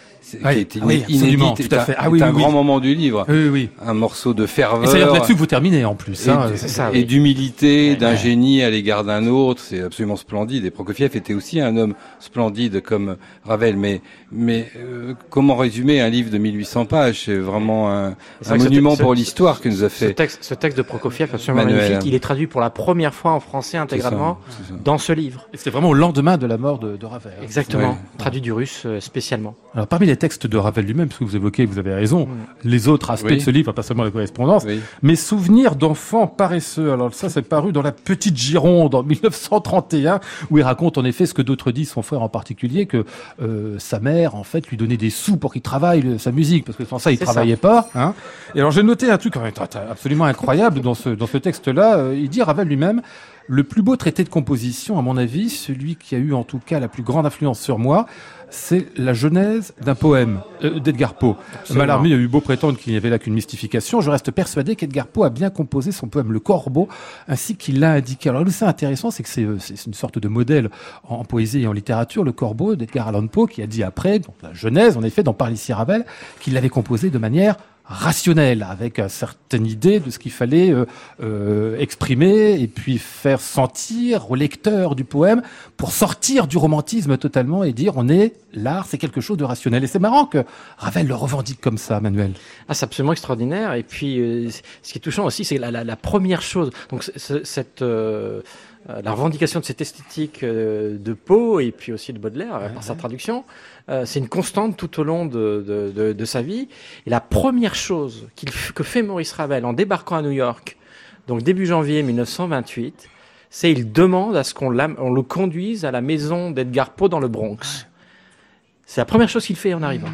[SPEAKER 3] Oui,
[SPEAKER 5] qui
[SPEAKER 3] ah oui, absolument,
[SPEAKER 5] inédite,
[SPEAKER 3] tout à fait. Ah oui,
[SPEAKER 5] un
[SPEAKER 3] oui,
[SPEAKER 5] grand
[SPEAKER 3] oui.
[SPEAKER 5] moment du livre,
[SPEAKER 3] Oui, oui.
[SPEAKER 5] un morceau de
[SPEAKER 3] Et c'est
[SPEAKER 5] ferveur.
[SPEAKER 3] là-dessus que vous terminez en plus.
[SPEAKER 5] Et,
[SPEAKER 3] hein.
[SPEAKER 5] d-
[SPEAKER 1] c'est ça,
[SPEAKER 5] et
[SPEAKER 1] oui.
[SPEAKER 5] d'humilité, d'un génie à l'égard d'un autre, c'est absolument splendide. Et Prokofiev était aussi un homme splendide comme Ravel. Mais, mais euh, comment résumer un livre de 1800 pages? C'est vraiment un, monument
[SPEAKER 1] texte-
[SPEAKER 5] pour l'histoire que nous a
[SPEAKER 1] Ce
[SPEAKER 5] fait
[SPEAKER 1] texte, ce texte de Prokofiev, absolument
[SPEAKER 5] Manuel.
[SPEAKER 1] magnifique, il est traduit pour la première fois en français intégralement
[SPEAKER 5] ça.
[SPEAKER 1] dans ce livre.
[SPEAKER 3] Et C'est vraiment au lendemain de la mort de, de Ravel.
[SPEAKER 1] Exactement, traduit du russe euh, spécialement.
[SPEAKER 3] Alors parmi les textes de Ravel lui-même, parce que vous évoquez, vous avez raison, les autres aspects
[SPEAKER 5] Oui.
[SPEAKER 3] de ce livre, pas seulement la correspondance,
[SPEAKER 5] Oui.
[SPEAKER 3] Mes souvenirs d'enfants paresseux. Alors ça, c'est paru dans la Petite Gironde en 1931, où il raconte en effet ce que d'autres disent, son frère en particulier, que euh, sa mère, en fait, lui donnait des sous pour qu'il travaille le- sa musique, parce que sans ça, il travaillait pas. Hein. Et alors j'ai noté un truc quand même absolument incroyable dans ce, dans ce texte-là. Euh, Il dit, Ravel lui-même, le plus beau traité de composition, à mon avis, celui qui a eu en tout cas la plus grande influence sur moi, c'est la genèse d'un poème euh, d'Edgar Poe. Mallarmé a eu beau prétendre qu'il n'y avait là qu'une mystification. Je reste persuadé qu'Edgar Poe a bien composé son poème Le Corbeau, ainsi qu'il l'a indiqué. Alors, le c'est intéressant, c'est que c'est euh, c'est une sorte de modèle en, en poésie et en littérature, Le Corbeau d'Edgar Allan Poe, qui a dit après, donc la Genèse, en effet, dans Parle ici Ravel, qu'il l'avait composé de manière rationnelle, avec une certaine idée de ce qu'il fallait euh, euh, exprimer et puis faire sentir au lecteur du poème pour sortir du romantisme totalement et dire on est l'art, c'est quelque chose de rationnel. Et c'est marrant que Ravel le revendique comme ça, Manuel.
[SPEAKER 1] Ah, c'est absolument extraordinaire. Et puis, euh, ce qui est touchant aussi, c'est la, la, la première chose. Donc, cette la revendication de cette esthétique de Poe et puis aussi de Baudelaire par sa traduction, euh, c'est une constante tout au long de, de, de, de sa vie. Et la première chose que fait Maurice Ravel en débarquant à New York, donc début janvier 1928, c'est il demande à ce qu'on le conduise à la maison d'Edgar Poe dans le Bronx. C'est la première chose qu'il fait en arrivant.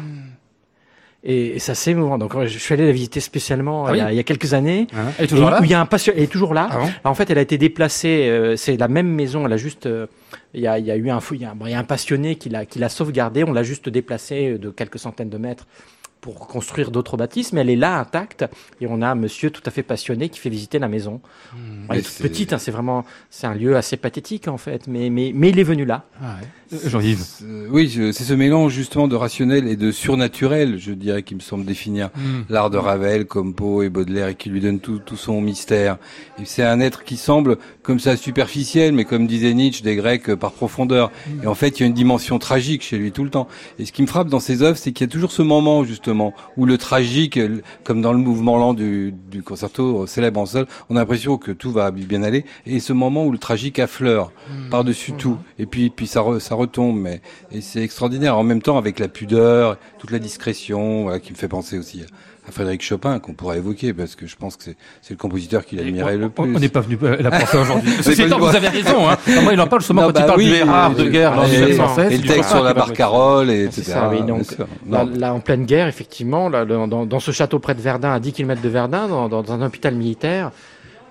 [SPEAKER 1] Et, et ça c'est émouvant. Donc je suis allé la visiter spécialement
[SPEAKER 3] Ah
[SPEAKER 1] il, y a, il y a quelques années.
[SPEAKER 3] Elle est toujours
[SPEAKER 1] Et
[SPEAKER 3] là
[SPEAKER 1] où il y a un elle est toujours là.
[SPEAKER 3] Ah bon
[SPEAKER 1] Alors, en fait, elle a été déplacée. euh, c'est la même maison. Elle a juste. euh, il y a, il y a eu un fou. Il y a, un- bon, il y a un passionné qui l'a qui l'a sauvegardée. On l'a juste déplacée euh, de quelques centaines de mètres pour construire d'autres bâtisses, mais elle est là intacte. Et on a un monsieur tout à fait passionné qui fait visiter la maison.
[SPEAKER 3] Hmm.
[SPEAKER 1] elle est
[SPEAKER 5] Mais
[SPEAKER 1] toute petite. hein, c'est vraiment. C'est un lieu assez pathétique en fait. Mais mais mais il est venu là.
[SPEAKER 3] Ah ouais. Euh, Jean-Yves.
[SPEAKER 5] Euh, Oui, c'est ce mélange justement de rationnel et de surnaturel, je dirais, qui me semble définir l'art de Ravel comme Poe et Baudelaire et qui lui donne tout, tout son mystère. C'est un être qui semble comme ça superficiel, mais comme disait Nietzsche, des Grecs euh, par profondeur. Et en fait, il y a une dimension tragique chez lui tout le temps. Et ce qui me frappe dans ses œuvres, c'est qu'il y a toujours ce moment justement où le tragique, comme dans le mouvement lent du, du concerto célèbre en sol, on a l'impression que tout va bien aller. Et ce moment où le tragique affleure par-dessus tout. Et puis, puis ça, re- ça retombe, mais et c'est extraordinaire. En même temps, avec la pudeur, toute la discrétion, voilà, qui me fait penser aussi à Frédéric Chopin qu'on pourrait évoquer parce que je pense que c'est, le compositeur qui l'admirait le plus.
[SPEAKER 3] On n'est pas venu euh, la penser aujourd'hui. [LAUGHS] Ceci étant, vous avez raison. Hein. moi, il en parle justement
[SPEAKER 5] Non,
[SPEAKER 3] quand
[SPEAKER 5] bah
[SPEAKER 3] il parle
[SPEAKER 5] oui,
[SPEAKER 3] de
[SPEAKER 5] et-
[SPEAKER 3] guerre en
[SPEAKER 5] et-
[SPEAKER 3] 1916.
[SPEAKER 5] Et le texte sur la barcarolle, et etc.
[SPEAKER 1] ça, oui, donc,
[SPEAKER 5] Bien sûr.
[SPEAKER 1] Là, en pleine guerre, effectivement, là, dans, dans ce château près de Verdun, à 10 km de Verdun, dans, dans un hôpital militaire,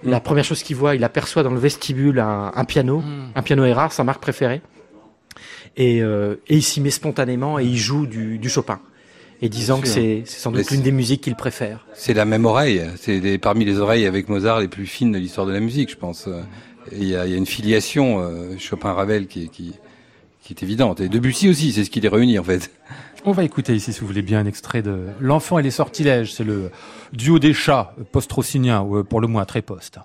[SPEAKER 1] la première chose qu'il voit, il aperçoit dans le vestibule un, un piano,
[SPEAKER 3] Hmm.
[SPEAKER 1] un piano Erard, sa marque préférée. Et, euh, et il s'y met spontanément et il joue du, du Chopin. Et disant que c'est c'est sans doute l'une des musiques qu'il préfère.
[SPEAKER 5] C'est la même oreille. C'est parmi les oreilles avec Mozart les plus fines de l'histoire de la musique, je pense. Il y a, il y a une filiation euh, Chopin-Ravel qui, est- qui, qui est évidente. Et Debussy aussi, c'est ce qui les réunit en fait.
[SPEAKER 3] On va écouter ici, si vous voulez bien, un extrait de L'enfant et les sortilèges. C'est le duo des chats, post-rossinien, ou euh, pour le moins très poste.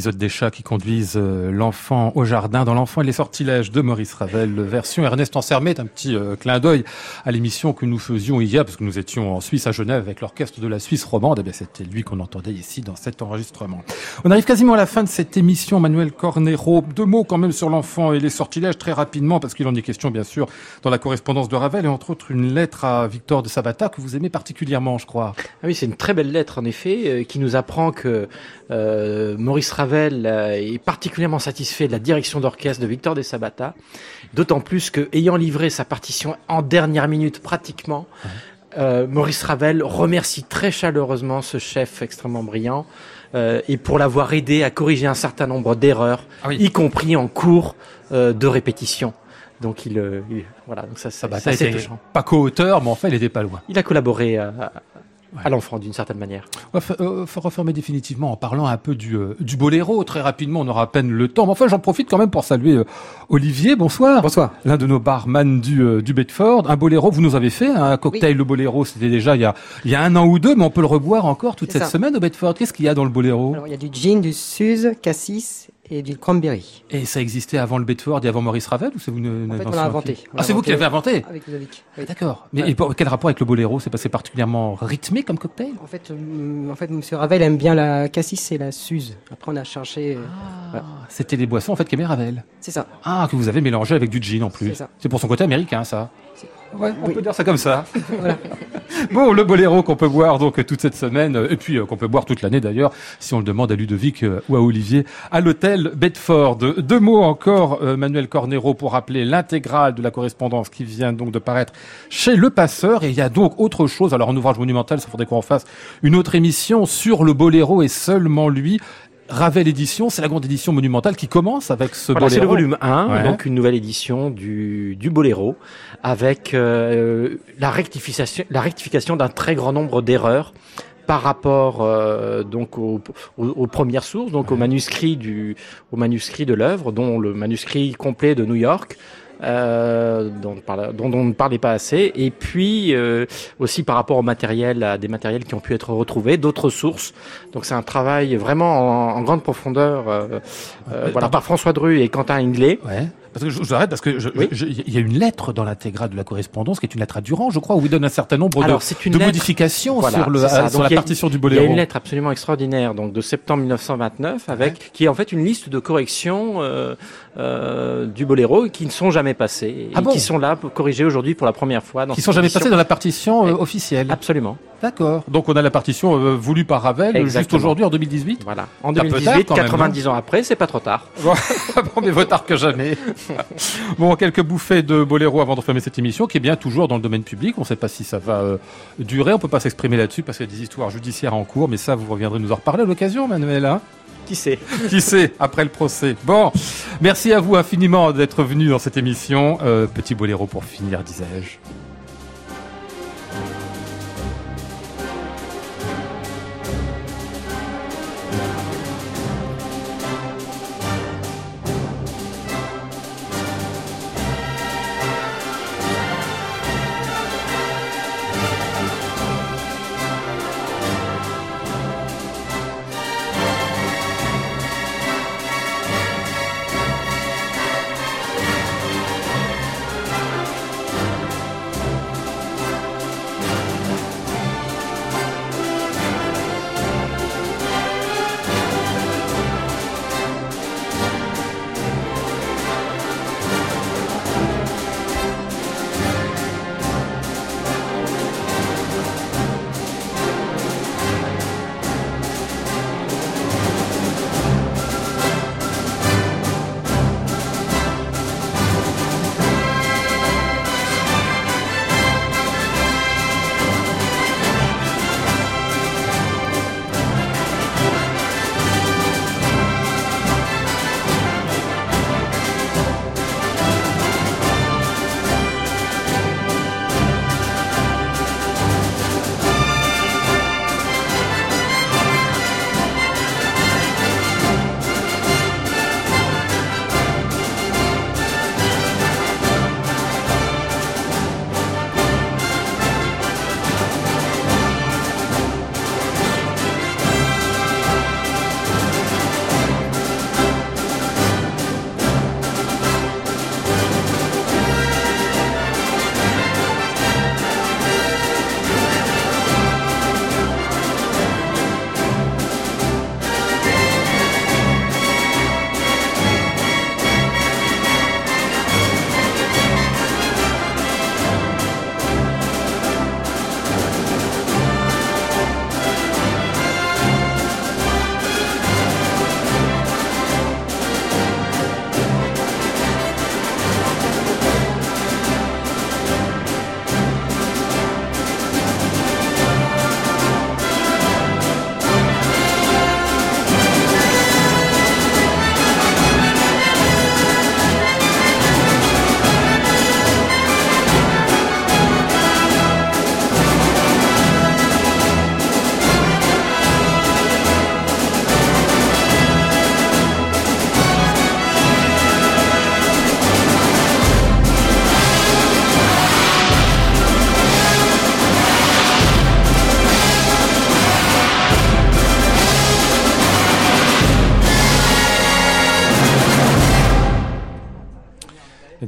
[SPEAKER 3] L'épisode des chats qui conduisent euh, l'enfant au jardin dans l'enfant et les sortilèges de Maurice Ravel, version Ernest Ansermet, un petit euh, clin d'œil à l'émission que nous faisions hier, parce que nous étions en Suisse à Genève avec l'orchestre de la Suisse romande, et bien c'était lui qu'on entendait ici dans cet enregistrement. On arrive quasiment à la fin de cette émission, Manuel Cornero. Deux mots quand même sur l'enfant et les sortilèges très rapidement, parce qu'il en est question bien sûr dans la correspondance de Ravel, et entre autres une lettre à Victor de Sabata que vous aimez particulièrement, je crois.
[SPEAKER 1] Ah oui, c'est une très belle lettre en effet, euh, qui nous apprend que euh, Maurice Ravel euh, est particulièrement satisfait de la direction d'orchestre de Victor de Sabata, d'autant plus que ayant livré sa partition en dernière minute pratiquement, euh, Maurice Ravel remercie très chaleureusement ce chef extrêmement brillant euh, et pour l'avoir aidé à corriger un certain nombre d'erreurs,
[SPEAKER 3] Ah oui.
[SPEAKER 1] y compris en cours euh, de répétition. Donc il, il- voilà, donc ça, ça,
[SPEAKER 3] Sabata
[SPEAKER 1] c'est touchant.
[SPEAKER 3] pas co-auteur, mais enfin il était pas loin.
[SPEAKER 1] Il a collaboré à, à- à l'enfant d'une certaine manière.
[SPEAKER 3] On va fa- euh, faut refermer définitivement en parlant un peu du, euh, du boléro. Très rapidement, on aura à peine le temps. Mais enfin, j'en profite quand même pour saluer euh, Olivier. Bonsoir.
[SPEAKER 6] Bonsoir.
[SPEAKER 3] L'un de nos barman du, euh, du Bedford. Un boléro, vous nous avez fait un cocktail, le boléro. C'était déjà il y, a, il y a un an ou deux, mais on peut le reboire encore toute cette
[SPEAKER 6] ça.
[SPEAKER 3] semaine au Bedford. Qu'est-ce qu'il y a dans le boléro?
[SPEAKER 6] Alors, il y a du gin, du suze, cassis et du cranberry.
[SPEAKER 3] Et ça existait avant le Bedford et avant Maurice Ravel ou c'est vous une,
[SPEAKER 6] En fait, on
[SPEAKER 3] invention
[SPEAKER 6] l'a
[SPEAKER 3] qui-
[SPEAKER 6] inventé. On
[SPEAKER 3] Ah, c'est vous qui l'avez inventé
[SPEAKER 6] Avec Ludovic. oui.
[SPEAKER 3] D'accord. Mais
[SPEAKER 6] Ouais.
[SPEAKER 3] et pour- quel rapport avec le boléro? C'est passé particulièrement rythmé comme cocktail?
[SPEAKER 6] En fait, euh, en fait, Monsieur Ravel aime bien la cassis et la suze. Après, on a cherché. euh, voilà.
[SPEAKER 3] Ah, C'était les boissons en fait qu'aimait Ravel.
[SPEAKER 6] C'est ça.
[SPEAKER 3] Ah, que vous avez mélangé avec du gin en plus.
[SPEAKER 6] C'est ça.
[SPEAKER 3] C'est pour son côté américain, ça. Ouais, on peut dire ça comme ça. [LAUGHS] [LAUGHS] Bon, le boléro qu'on peut boire donc toute cette semaine, euh, et puis euh, qu'on peut boire toute l'année d'ailleurs, si on le demande à Ludovic euh, ou à Olivier, à l'hôtel Bedford. Deux mots encore, euh, Manuel Cornero, pour rappeler l'intégrale de la correspondance qui vient donc de paraître chez Le Passeur. Et il y a donc autre chose. Alors, en ouvrage monumental, ça faudrait qu'on en fasse une autre émission sur le boléro et seulement lui. Ravel Édition, c'est la grande édition monumentale qui commence avec ce
[SPEAKER 1] Voilà, c'est le
[SPEAKER 3] boléro.
[SPEAKER 1] volume 1,
[SPEAKER 3] Ouais.
[SPEAKER 1] donc une nouvelle édition du, du Boléro, avec euh, la rectification, la rectification d'un très grand nombre d'erreurs par rapport euh, donc aux, aux- aux premières sources, donc au manuscrit du, au manuscrit de l'œuvre, dont le manuscrit complet de New York. Euh, dont, on parle- dont on ne parlait pas assez, et puis euh, aussi par rapport au matériel, à des matériels qui ont pu être retrouvés, d'autres sources. Donc c'est un travail vraiment en, en grande profondeur, euh, euh, voilà,
[SPEAKER 3] par-
[SPEAKER 1] par François Dru et Quentin.
[SPEAKER 3] Ouais. Parce que je, je vous arrête parce que
[SPEAKER 1] Oui.
[SPEAKER 3] il y a une lettre dans l'intégrale de la correspondance qui est une lettre à Durand, je crois, où il donne un certain nombre
[SPEAKER 1] Alors,
[SPEAKER 3] de,
[SPEAKER 1] une
[SPEAKER 3] de modifications
[SPEAKER 1] Voilà,
[SPEAKER 3] sur, le, euh, sur la partition du
[SPEAKER 1] Il y
[SPEAKER 3] boléro.
[SPEAKER 1] a une lettre absolument extraordinaire, donc de septembre 1929, avec qui est en fait une liste de corrections euh, euh, du boléro qui ne sont jamais passées
[SPEAKER 3] Ah
[SPEAKER 1] et
[SPEAKER 3] bon?
[SPEAKER 1] qui sont là pour corriger aujourd'hui pour la première fois. Dans
[SPEAKER 3] qui sont jamais passées dans la partition euh,
[SPEAKER 1] Eh,
[SPEAKER 3] officielle.
[SPEAKER 1] Absolument.
[SPEAKER 3] D'accord. Donc on a la partition euh, voulue par Ravel juste aujourd'hui en 2018.
[SPEAKER 1] Voilà. En
[SPEAKER 3] C'est un peu
[SPEAKER 1] 2018,
[SPEAKER 3] tard, quand même,
[SPEAKER 1] 90 ans après, c'est pas trop tard. [LAUGHS]
[SPEAKER 3] bon, mais vaut tard que jamais. [LAUGHS] bon, quelques bouffées de boléro avant de fermer cette émission, qui est bien toujours dans le domaine public. On ne sait pas si ça va euh, durer. On peut pas s'exprimer là-dessus parce qu'il y a des histoires judiciaires en cours, mais ça, vous reviendrez nous en reparler à l'occasion, Manuel. Hein
[SPEAKER 1] Qui sait?
[SPEAKER 3] Qui sait, après le procès. Bon, merci à vous infiniment d'être venu dans cette émission. Euh, petit boléro pour finir, disais-je.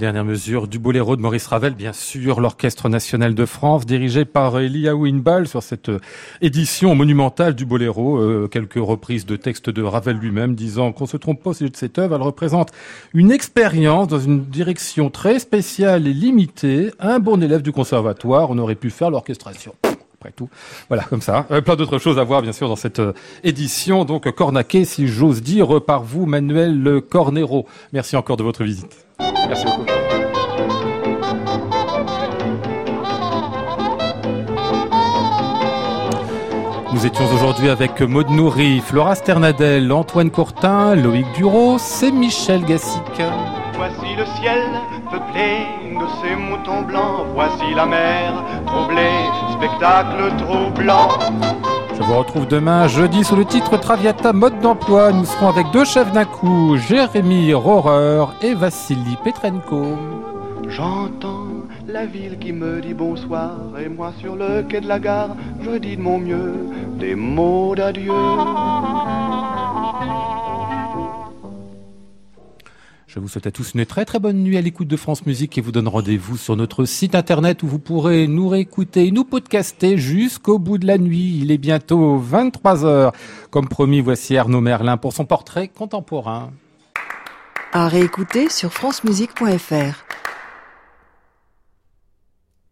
[SPEAKER 3] Dernières mesures du boléro de Maurice Ravel, bien sûr, l'Orchestre national de France, dirigé par Elia Winbal sur cette euh, édition monumentale du boléro. Euh, quelques reprises de textes de Ravel lui-même disant qu'on se trompe pas au sujet de cette œuvre. Elle représente une expérience dans une direction très spéciale et limitée. Un bon élève du conservatoire, on aurait pu faire l'orchestration après tout. Voilà, comme ça. Euh, plein d'autres choses à voir, bien sûr, dans cette édition. Donc, cornaqué, si j'ose dire, par vous, Manuel Cornero. Merci encore de votre visite.
[SPEAKER 1] Merci beaucoup.
[SPEAKER 3] Nous étions aujourd'hui avec Maud Nourri, Flora Sternadel, Antoine Courtin, Loïc Duro, c'est Michel Gassic.
[SPEAKER 2] Voici le ciel peuplé de ces moutons blancs. Voici la mer troublée, spectacle troublant.
[SPEAKER 3] Je vous retrouve demain, jeudi, sous le titre Traviata mode d'emploi. Nous serons avec deux chefs d'un coup, Jérémy Rohrer et Vassili Petrenko.
[SPEAKER 2] J'entends la ville qui me dit bonsoir et moi sur le quai de la gare, je dis de mon mieux des mots d'adieu.
[SPEAKER 3] Je vous souhaite à tous une très très bonne nuit à l'écoute de France Musique et vous donne rendez-vous sur notre site internet où vous pourrez nous réécouter, nous podcaster jusqu'au bout de la nuit. Il est bientôt 23 heures. Comme promis, voici Arnaud Merlin pour son portrait contemporain.
[SPEAKER 4] À réécouter sur francemusique.fr.